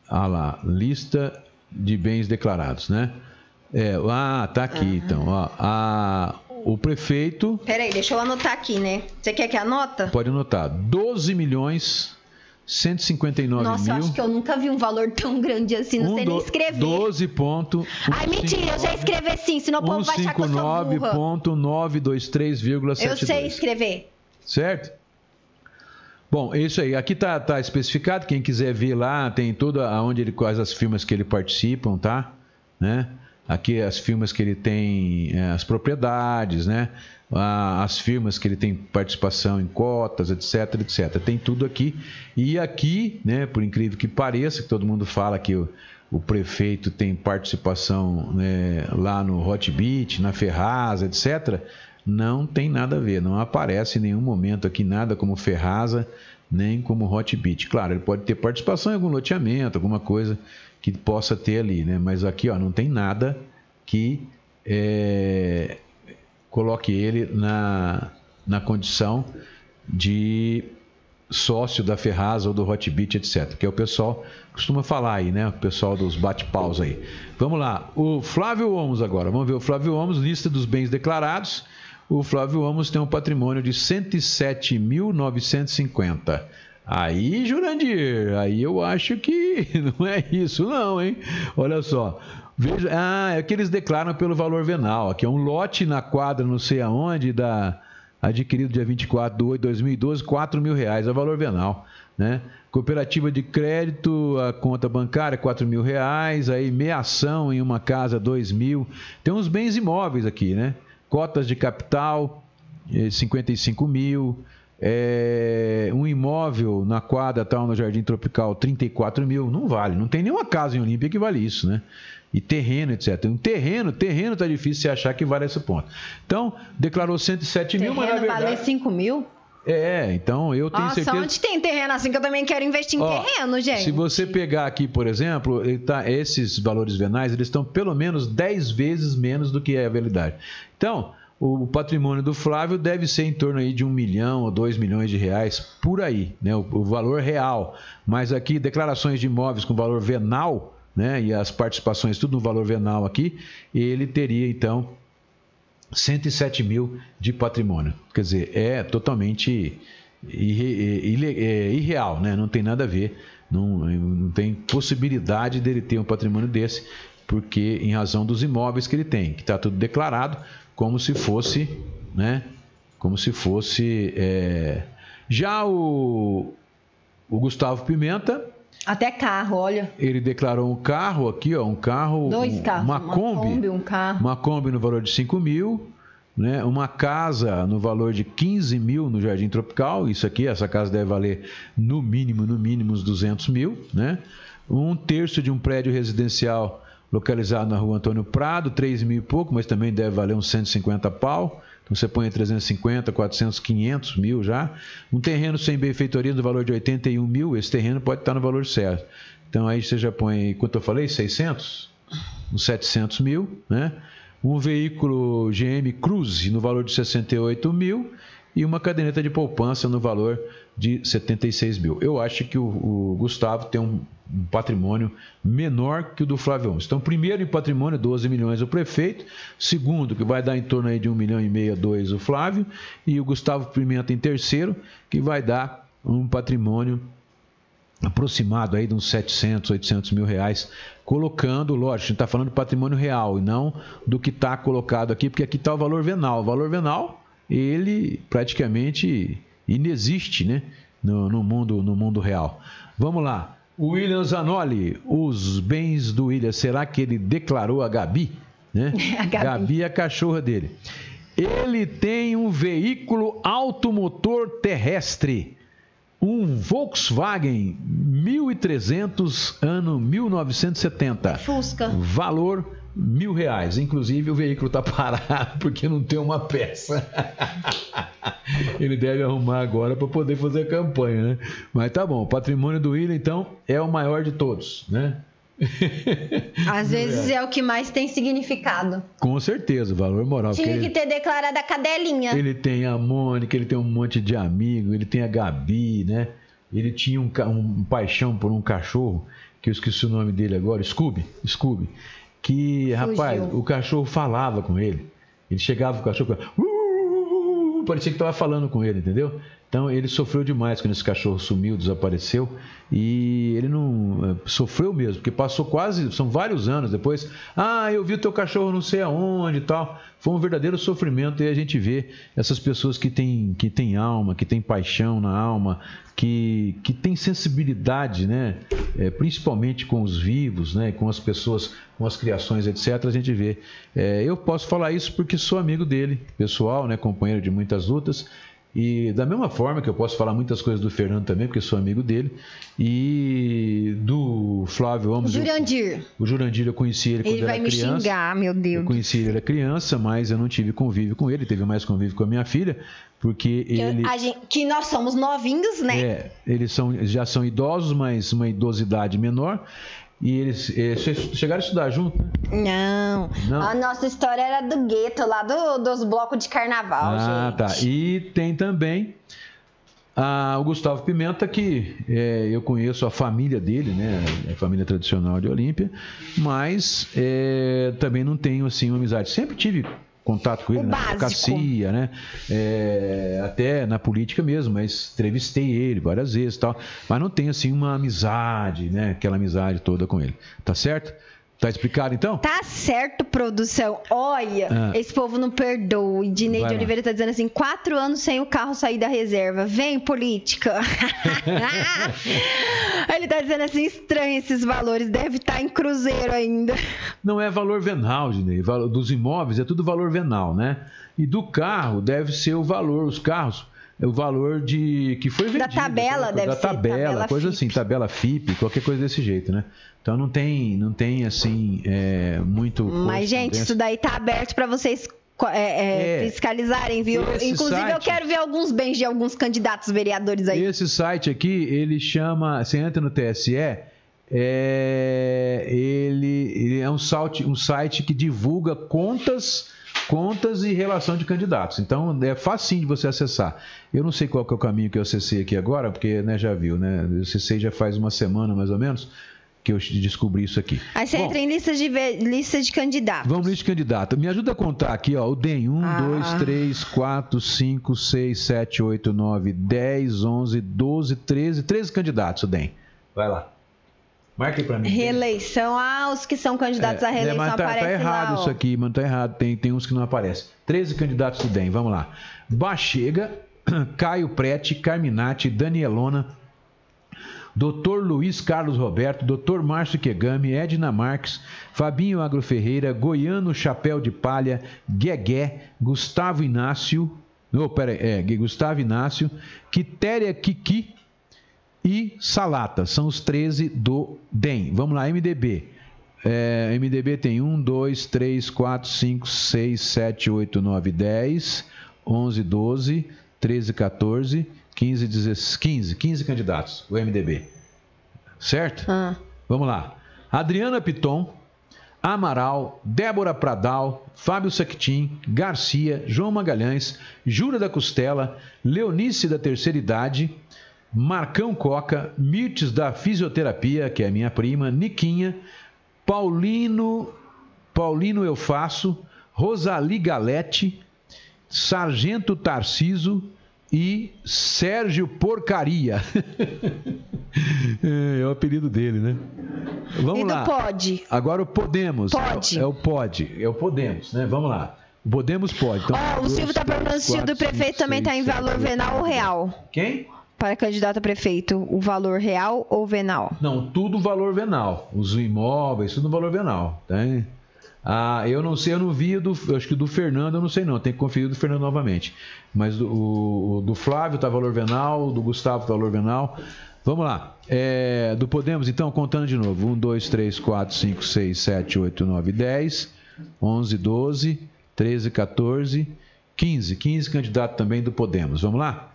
ah lá, lista de bens declarados, né? É, ah, tá aqui, então. Ó, a, o prefeito Peraí, deixa eu anotar aqui, né? Você quer que anota? pode anotar 12 milhões 159 Nossa, eu mil. acho que eu nunca vi um valor tão grande assim, não sei nem escrever. 12 ponto. Ai, mentira, eu sei escrever sim, senão o povo vai achar que eu sou burra. 159.923,72. Eu sei escrever. Certo? Bom, é isso aí. Aqui tá, tá especificado. Quem quiser ver lá, tem toda aonde ele quais as firmas que ele participam, tá? Né? Aqui as firmas que ele tem é, as propriedades, né? As firmas que ele tem participação em cotas, etc, etc. Tem tudo aqui. E aqui, né? Por incrível que pareça, que todo mundo fala que o, o prefeito tem participação né, lá no Hotbit, na Ferraz, etc. Não tem nada a ver, não aparece em nenhum momento aqui nada como Ferraza, nem como Hotbit. Claro, ele pode ter participação em algum loteamento, alguma coisa que possa ter ali, né? Mas aqui, ó, não tem nada que é, coloque ele na, na condição de sócio da Ferraz ou do Hotbit, etc. Que é o pessoal costuma falar aí, né? O pessoal dos bate-paus aí. Vamos lá. O Flávio Omos agora. Vamos ver o Flávio Omos, lista dos bens declarados. O Flávio Omos tem um patrimônio de 107.950. Aí, Jurandir, aí eu acho que não é isso não, hein? Olha só. Veja, ah, é que eles declaram pelo valor venal. Aqui é um lote na quadra não sei aonde da adquirido dia 24 de 8 de 2012, 4 mil reais, é valor venal. Né? Cooperativa de crédito, a conta bancária, 4 mil reais, aí meia ação em uma casa, 2 mil. Tem uns bens imóveis aqui, né? Cotas de capital, eh, 55 mil. É, um imóvel na quadra tal no Jardim Tropical 34 mil não vale não tem nenhuma casa em Olímpia que vale isso né e terreno etc um terreno terreno tá difícil você achar que vale esse ponto então declarou 107 mil mas na Terreno verdade vale 5 mil? é então eu tenho Nossa, certeza onde tem terreno assim que eu também quero investir em Ó, terreno, gente? Se você pegar aqui, por exemplo, tá- esses valores venais, eles estão pelo menos 10 vezes menos do que é a realidade. Então, o patrimônio do Flávio deve ser em torno aí de 1 milhão ou 2 milhões de reais, por aí, né? O, o valor real. Mas aqui, declarações de imóveis com valor venal, né? E as participações tudo no valor venal aqui, ele teria, então, 107 mil de patrimônio. Quer dizer, é totalmente ile- é, irreal, né? não tem nada a ver, não, não tem possibilidade dele ter um patrimônio desse, porque em razão dos imóveis que ele tem, que está tudo declarado como se fosse, né? Como se fosse. é, Já o, o Gustavo Pimenta, Até carro, olha. ele declarou um carro aqui, ó, um carro, Dois um- carros. uma, Kombi, um carro. uma Kombi no valor de 5 mil, né? uma casa no valor de 15 mil no Jardim Tropical. Isso aqui, essa casa deve valer no mínimo, no mínimo uns 200 mil. Né? Um terço de um prédio residencial localizado na rua Antônio Prado, 3 mil e pouco, mas também deve valer uns 150 pau. Então você põe 350, 400, 500 mil já. Um terreno sem benfeitoria no valor de 81 mil, esse terreno pode estar no valor certo. Então aí você já põe, quanto eu falei? 600? Uns 700 mil, né? Um veículo GM Cruze no valor de 68 mil e uma caderneta de poupança no valor de 76 mil. Eu acho que o, o Gustavo tem um, um patrimônio menor que o do Flávio. Então, primeiro em patrimônio, 12 milhões o prefeito. Segundo, que vai dar em torno aí de 1 milhão e meio a 2 o Flávio. E o Gustavo Pimenta em terceiro, que vai dar um patrimônio aproximado aí de uns 700, 800 mil reais, colocando, lógico, a gente está falando de patrimônio real e não do que está colocado aqui, porque aqui está o valor venal. O valor venal, ele praticamente inexiste, né, no, no mundo, no mundo real. Vamos lá. William Zanoli, os bens do William, será que ele declarou a Gabi? Né? A Gabi. Gabi é a cachorra dele. Ele tem um veículo automotor terrestre um Volkswagen 1300 ano 1970. Fusca. Valor mil reais. Inclusive o veículo está parado porque não tem uma peça. Ele deve arrumar agora para poder fazer a campanha, né? Mas tá bom. O patrimônio do William então é o maior de todos, né? Às vezes é o que mais tem significado. Com certeza, valor moral. Tinha ele- que ter declarado a cadelinha. Ele tem a Mônica, ele tem um monte de amigo, ele tem a Gabi, né? Ele tinha um, um paixão por um cachorro, que eu esqueci o nome dele agora, Scooby, Scooby. Que, rapaz, o cachorro falava com ele. Ele chegava com o cachorro, "Uh, uh, uh", parecia que estava falando com ele, entendeu? Então ele sofreu demais quando esse cachorro sumiu, desapareceu. E ele não. eh, Sofreu mesmo, porque passou quase. São vários anos depois. Ah, eu vi o teu cachorro não sei aonde e tal. Foi um verdadeiro sofrimento. E a gente vê essas pessoas que têm, que têm alma, que têm paixão na alma, que, que têm sensibilidade, né? Eh, principalmente com os vivos, né? com as pessoas, com as criações, etc. A gente vê. Eh, eu posso falar isso porque sou amigo dele, pessoal, né? companheiro de muitas lutas. E da mesma forma que eu posso falar muitas coisas do Fernando também, porque sou amigo dele, e do Flávio O Amos. eu- Jurandir. o Jurandir eu conheci ele quando Ele vai era me criança. xingar, meu Eu Deus. conheci ele, era criança, mas eu não tive convívio com ele, teve mais convívio com a minha filha, porque Que, ele. gente- que nós somos novinhos, né? É, eles são, já são idosos, mas uma idosidade menor. E eles eh, che- chegaram a estudar junto, né? Não. Não. A nossa história era do gueto, lá do- dos blocos de carnaval, Ah, gente. tá. E tem também ah, o Gustavo Pimenta, que eh, eu conheço a família dele, né? A família tradicional de Olímpia, mas eh, também não tenho assim uma amizade. Sempre tive contato com ele O na básico. advocacia, né? Eh, até na política mesmo, mas entrevistei ele várias vezes e tal. Mas não tenho assim uma amizade, né? Aquela amizade toda com ele. Tá certo? Tá explicado então? Tá certo, produção. Olha, Ah. esse povo não perdoa. E Dinei de. Oliveira tá dizendo assim: quatro anos sem o carro sair da reserva. Vem, política. Ele tá dizendo assim: estranho esses valores. Deve estar em cruzeiro ainda. Não é valor venal, Dinei. Dos imóveis é tudo valor venal, né? E do carro deve ser o valor, os carros, o valor de que foi vendido. tabela aquela coisa- deve da ser, tabela, tabela coisa FIP. assim, tabela FIP, qualquer coisa desse jeito, né? Então não tem, não tem assim, é, muito. Mas, gente, isso daí tá aberto pra vocês. é, é, É. fiscalizarem, viu? Inclusive, eu site- quero ver alguns bens de alguns candidatos vereadores aí. Esse site aqui, ele chama. Você entra no TSE, é, ele, ele é um site, um site que divulga contas, contas e relação de candidatos. Então é facinho de você acessar. Eu não sei qual é o caminho que eu acessei aqui agora, porque né, já viu, né? Eu acessei já faz uma semana mais ou menos que eu descobri isso aqui. Aí você Bom, entra em lista de, lista de candidatos. Vamos lista de candidato. Me ajuda a contar aqui, ó. O DEM. 1, Ah. 2, 3, 4, 5, 6, 7, 8, 9, 10, 11, 12, 13. 13 candidatos, o DEM. Vai lá. Marque pra mim. Reeleição. Ah, os que são candidatos à reeleição mas tá, tá aparecem errado lá. isso aqui, mano. Tá errado. Tem, tem uns que não aparecem. 13 candidatos do DEM. Vamos lá. Bachega, Caio Prete, Carminati, Danielona, Dr. Luiz Carlos Roberto, Dr. Márcio Kegami, Edna Marques, Fabinho Agro Ferreira, Goiano Chapéu de Palha, Guegué, Gustavo Inácio, oh, pera, é, Gustavo Inácio, Quitéria Kiki e Salata. São os 13 do DEM. Vamos lá, MDB. É, MDB tem 1, 2, 3, 4, 5, 6, 7, 8, 9, 10, 11, 12, 13, 14, 15, 16, 15, 15 candidatos, o MDB. Certo? Ah. Vamos lá. Adriana Piton, Amaral, Débora Pradal, Fábio Sactin, Garcia, João Magalhães, Jura da Costela, Leonice da Terceira Idade, Marcão Coca, Mirtes da Fisioterapia, que é minha prima, Niquinha, Paulino, Paulino Eufaço, Rosali Galete, Sargento Tarciso e Sérgio Porcaria. é, é o apelido dele, né? Vamos e lá. pode. Agora o Podemos. Pode. É, o Pode. É o Podemos, né? Vamos lá. O Podemos pode. Então, Ó, o dois, Silvio tá três, perguntando se o do prefeito cinco, também tá seis, em valor venal ou real. Quem? Para candidato a prefeito, o valor real ou venal? Não, tudo valor venal. Os imóveis, tudo valor venal. Tá? Ah, eu não sei, eu não vi do. Acho que do Fernando, eu não sei não. Tem que conferir do Fernando novamente. Mas do, o, do Flávio tá valor venal, do Gustavo tá valor venal. Vamos lá. É, do Podemos, então, contando de novo. 1, 2, 3, 4, 5, 6, 7, 8, 9, 10, 11, 12, 13, 14, 15. 15 candidatos também do Podemos. Vamos lá?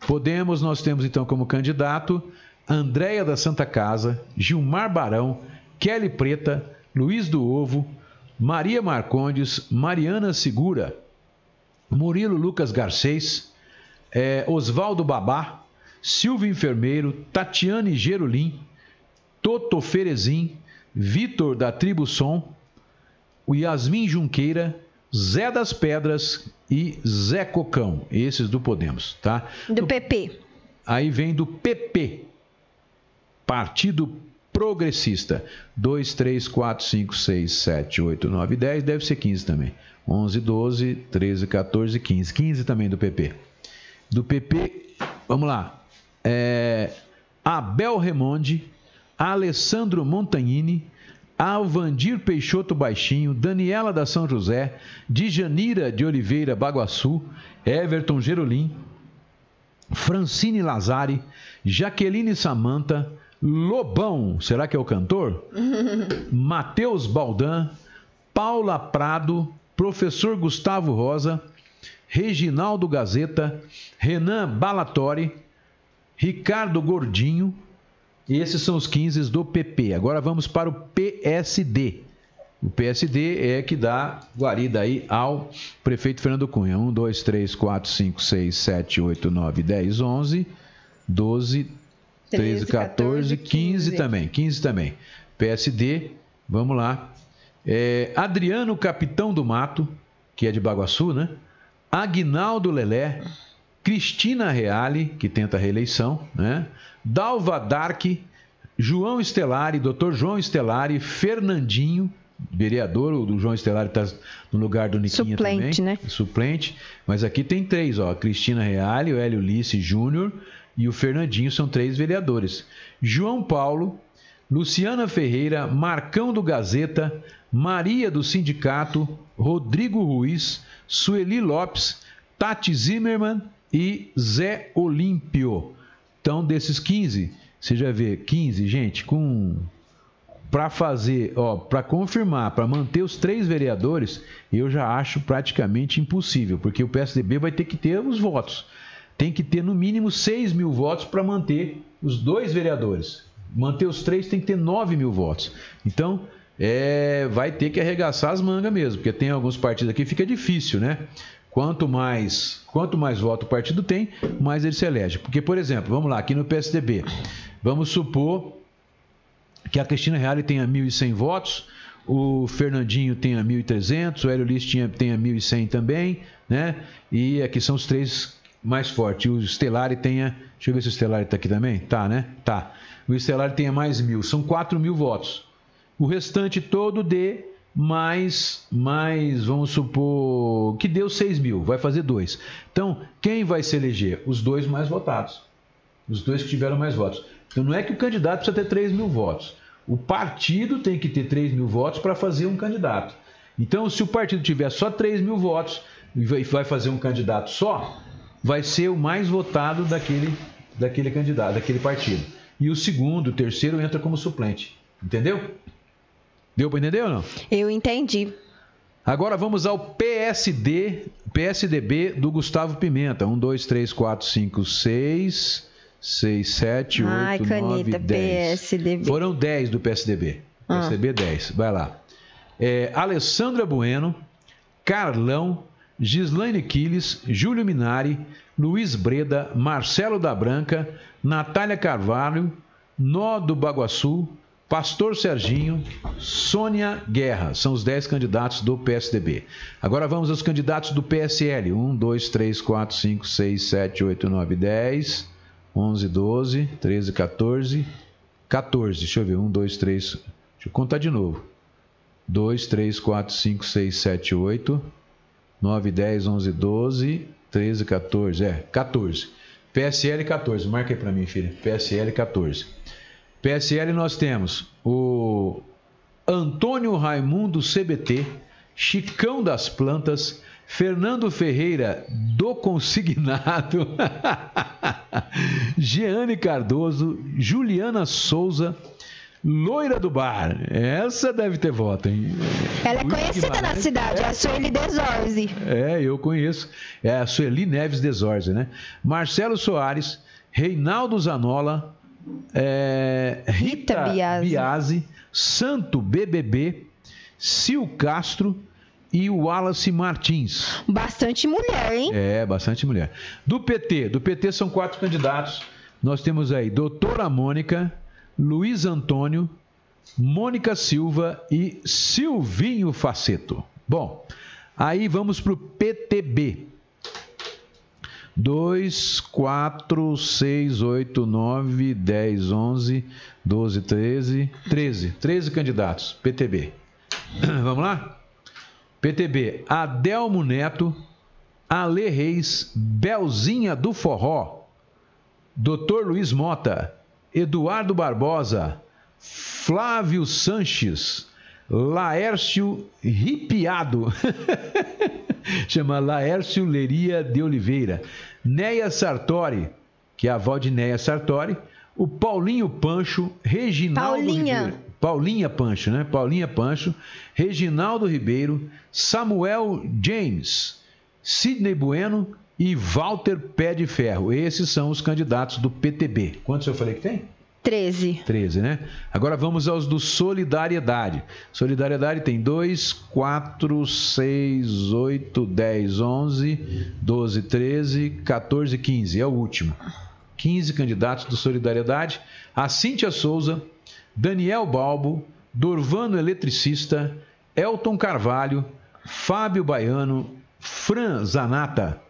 Podemos, nós temos então como candidato Andréia da Santa Casa, Gilmar Barão, Kelly Preta, Luiz do Ovo, Maria Marcondes, Mariana Segura, Murilo Lucas Garcês, eh, Oswaldo Babá, Silvio Enfermeiro, Tatiane Gerolim, Toto Ferezin, Vitor da Tribo Som, Yasmin Junqueira, Zé das Pedras e Zé Cocão. Esses do Podemos, tá? Do PP. Aí vem do PP, Partido Progressista. 2, 3, 4, 5, 6, 7, 8, 9, 10. Deve ser 15 também. 11, 12, 13, 14, 15. 15 também do PP. Do PP, vamos lá. É, Abel Remonde, Alessandro Montagnini, Alvandir Peixoto Baixinho, Daniela da São José, Djanira de Oliveira Baguaçu, Everton Gerolim, Francine Lazari, Jaqueline Samanta, Lobão, será que é o cantor? Matheus Baldan, Paula Prado, Professor Gustavo Rosa, Reginaldo Gazeta, Renan Balatori, Ricardo Gordinho, esses são os 15 do PP. Agora vamos para o PSD. O PSD é que dá guarida aí ao prefeito Fernando Cunha. 1, 2, 3, 4, 5, 6, 7, 8, 9, 10, 11, 12, 13, 14, 15 também. 15 também. PSD, vamos lá. É, Adriano Capitão do Mato, que é de Baguaçu, né? Aguinaldo Lelé, Cristina Reale, que tenta a reeleição, né? Dalva Dark, João Estelari, doutor João Estelari, Fernandinho, vereador, o João Estelari está no lugar do Niquinha Suplente, também. né? Suplente, mas aqui tem três, ó, Cristina Reale, o Hélio Lice Júnior e o Fernandinho são três vereadores. João Paulo, Luciana Ferreira, Marcão do Gazeta, Maria do Sindicato, Rodrigo Ruiz, Sueli Lopes, Tati Zimmermann e Zé Olímpio. Então, desses 15, você já vê 15, gente, com para fazer, ó, para confirmar, para manter os três vereadores, eu já acho praticamente impossível, porque o PSDB vai ter que ter os votos. Tem que ter no mínimo 6 mil votos para manter os dois vereadores. Manter os três tem que ter 9 mil votos. Então, é, vai ter que arregaçar as mangas mesmo, porque tem alguns partidos aqui fica difícil, né? Quanto mais, quanto mais voto o partido tem, mais ele se elege. Porque, por exemplo, vamos lá, aqui no PSDB, vamos supor que a Cristina Reale tenha 1.100 votos, o Fernandinho tenha 1.300, o Hélio Liz tenha, tenha 1.100 também, né? E aqui são os três mais fortes. O Stelari tenha. Deixa eu ver se o Stelari está aqui também. Tá, né? Tá. O Stelari tenha mais mil. São 4 mil votos. O restante todo dê mais, mais, vamos supor, que deu 6 mil, vai fazer dois. Então, quem vai se eleger? Os dois mais votados. Os dois que tiveram mais votos. Então, não é que o candidato precisa ter 3 mil votos. O partido tem que ter 3 mil votos para fazer um candidato. Então, se o partido tiver só 3 mil votos e vai- fazer um candidato só, vai ser o mais votado daquele, daquele candidato, daquele partido. E o segundo, o terceiro entra como suplente. Entendeu? Deu para entender ou não? Eu entendi. Agora vamos ao PSD, PSDB do Gustavo Pimenta. 1, 2, 3, 4, 5, 6, 6, 7, 8, Ai, 9, caneta, 10. PSDB. Foram 10 do PSDB. Ah. PSDB 10. Vai lá. É, Alessandra Bueno, Carlão, Gislaine Quiles, Júlio Minari, Luiz Breda, Marcelo da Branca, Natália Carvalho, Nó do Baguaçu, Pastor Serginho, Sônia Guerra. São os 10 candidatos do PSDB. Agora vamos aos candidatos do PSL. 1, 2, 3, 4, 5, 6, 7, 8, 9, 10, 11, 12, 13, 14, 14. Deixa eu ver. 1, 2, 3. Deixa eu contar de novo. 2, 3, 4, 5, 6, 7, 8, 9, 10, 11, 12, 13, 14. É, 14. PSL 14. Marca aí pra mim, filha. PSL 14. PSL nós temos o Antônio Raimundo CBT, Chicão das Plantas, Fernando Ferreira do Consignado, Jeane Cardoso, Juliana Souza, Loira do Bar. Essa deve ter voto, hein? Ela é Luiz conhecida na cidade, a Sueli Desorze. É, eu conheço. É a Sueli Neves Desorze, né? Marcelo Soares, Reinaldo Zanola, é, Rita, Rita Biasi. Biasi, Santo BBB, Sil Castro e o Wallace Martins. Bastante mulher, hein? É, bastante mulher. Do PT, do PT são quatro candidatos. Nós temos aí Doutora Mônica, Luiz Antônio, Mônica Silva e Silvinho Faceto. Bom, aí vamos para o PTB. 2, 4, 6, 8, 9, 10, 11, 12, 13, 13. 13 candidatos, PTB. Vamos lá? PTB, Adelmo Neto, Ale Reis, Belzinha do Forró, Dr. Luiz Mota, Eduardo Barbosa, Flávio Sanches, Laércio Ripiado, chama Laércio Leria de Oliveira, Neia Sartori, que é a avó de Neia Sartori, o Paulinho Pancho, Reginaldo Paulinha. Ribeiro. Paulinha Pancho, né? Paulinha Pancho, Reginaldo Ribeiro, Samuel James, Sidney Bueno e Walter Pé de Ferro. Esses são os candidatos do PTB. Quantos eu falei que tem? 13. 13, né? Agora vamos aos do Solidariedade. Solidariedade tem 2, 4, 6, 8, 10, 11, 12, 13, 14, 15. É o último. 15 candidatos do Solidariedade. A Cíntia Souza, Daniel Balbo, Dorvano Eletricista, Elton Carvalho, Fábio Baiano, Fran Zanata,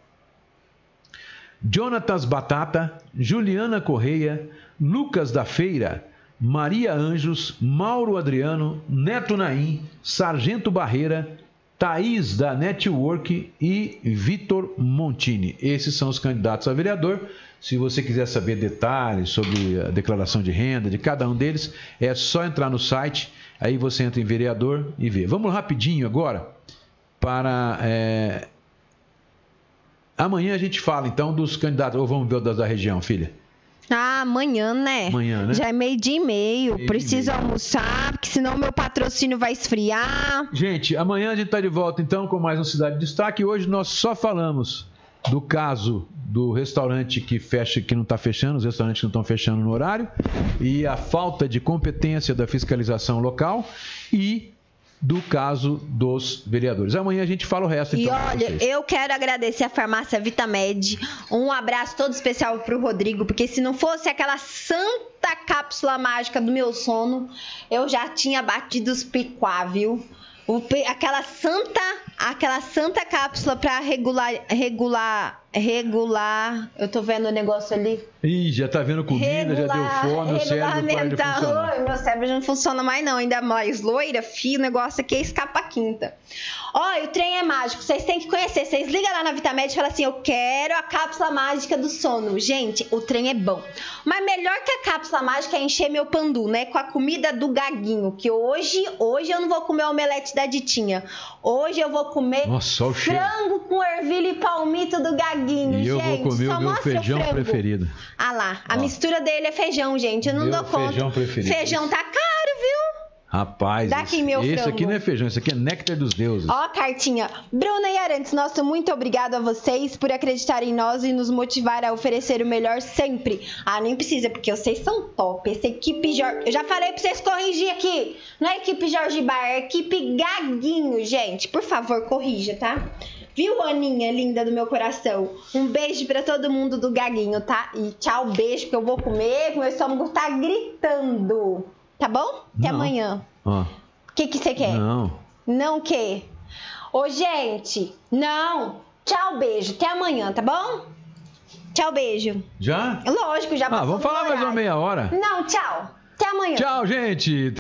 Jonatas Batata, Juliana Correia, Lucas da Feira, Maria Anjos, Mauro Adriano, Neto Naim, Sargento Barreira, Thaís da Network e Vitor Montini. Esses são os candidatos a vereador. Se você quiser saber detalhes sobre a declaração de renda de cada um deles, é só entrar no site, aí você entra em vereador e vê. Vamos rapidinho agora para. é, Amanhã a gente fala então dos candidatos, ou vamos ver o das da região, filha? Ah, amanhã, né? Amanhã, né? Já é meio dia e meio. Meio-dia e Preciso meio. almoçar, porque senão meu patrocínio vai esfriar. Gente, amanhã a gente está de volta então com mais um Cidade de Destaque. Hoje nós só falamos do caso do restaurante que fecha, que não está fechando, os restaurantes que não estão fechando no horário, e a falta de competência da fiscalização local e do caso dos vereadores. Amanhã a gente fala o resto. E Então, pra olha, eu quero agradecer a farmácia Vitamed. Um abraço todo especial pro Rodrigo, porque se não fosse aquela santa cápsula mágica do meu sono, eu já tinha batido os picuá, viu? O aquela santa, aquela santa cápsula pra regular, regular, regular. Eu tô vendo o negócio ali. Ih, já tá vendo comida, já deu fome, o cérebro para de funcionar. Meu cérebro não funciona mais não, ainda mais loira, fio, o negócio aqui é escapa quinta. Ó, o trem é mágico, vocês têm que conhecer. Vocês ligam lá na Vitamed e falam assim: "Eu quero a cápsula mágica do sono". Gente, o trem é bom. Mas melhor que a cápsula mágica é encher meu pandu, né, com a comida do gaguinho, que hoje, hoje eu não vou comer omelete da Ditinha. Hoje eu vou comer Nossa, o frango com ervilha e palmito do gaguinho, E eu gente. vou comer só o meu feijão frango. preferido. Ah lá, a Ó. mistura dele é feijão, gente. Eu não Meu dou conta. feijão preferido. Feijão tá caro, viu? Rapaz, Dá aqui esse, meu esse frango. aqui não é feijão, esse aqui é néctar dos deuses. Ó cartinha. Bruna e Arantes, nosso muito obrigado a vocês por acreditarem em nós e nos motivar a oferecer o melhor sempre. Ah, nem precisa, porque vocês são top. Essa equipe Jorge... Eu já falei pra vocês corrigir aqui. Não é equipe Jorge Bar, é equipe Gaguinho, gente. Por favor, corrija, tá? Viu, Aninha, linda do meu coração? Um beijo pra todo mundo do Gaguinho, tá? E tchau, beijo, que eu vou comer, meu estômago tá gritando. Tá bom? Até Não. amanhã. Ó, O que que você quer? não. Não que? Ô, gente, não. Tchau, beijo. Até amanhã, tá bom? Tchau, beijo. Já? Lógico, já Ah, passou vamos do falar mais uma meia hora. Não, tchau. Até amanhã. Tchau, gente.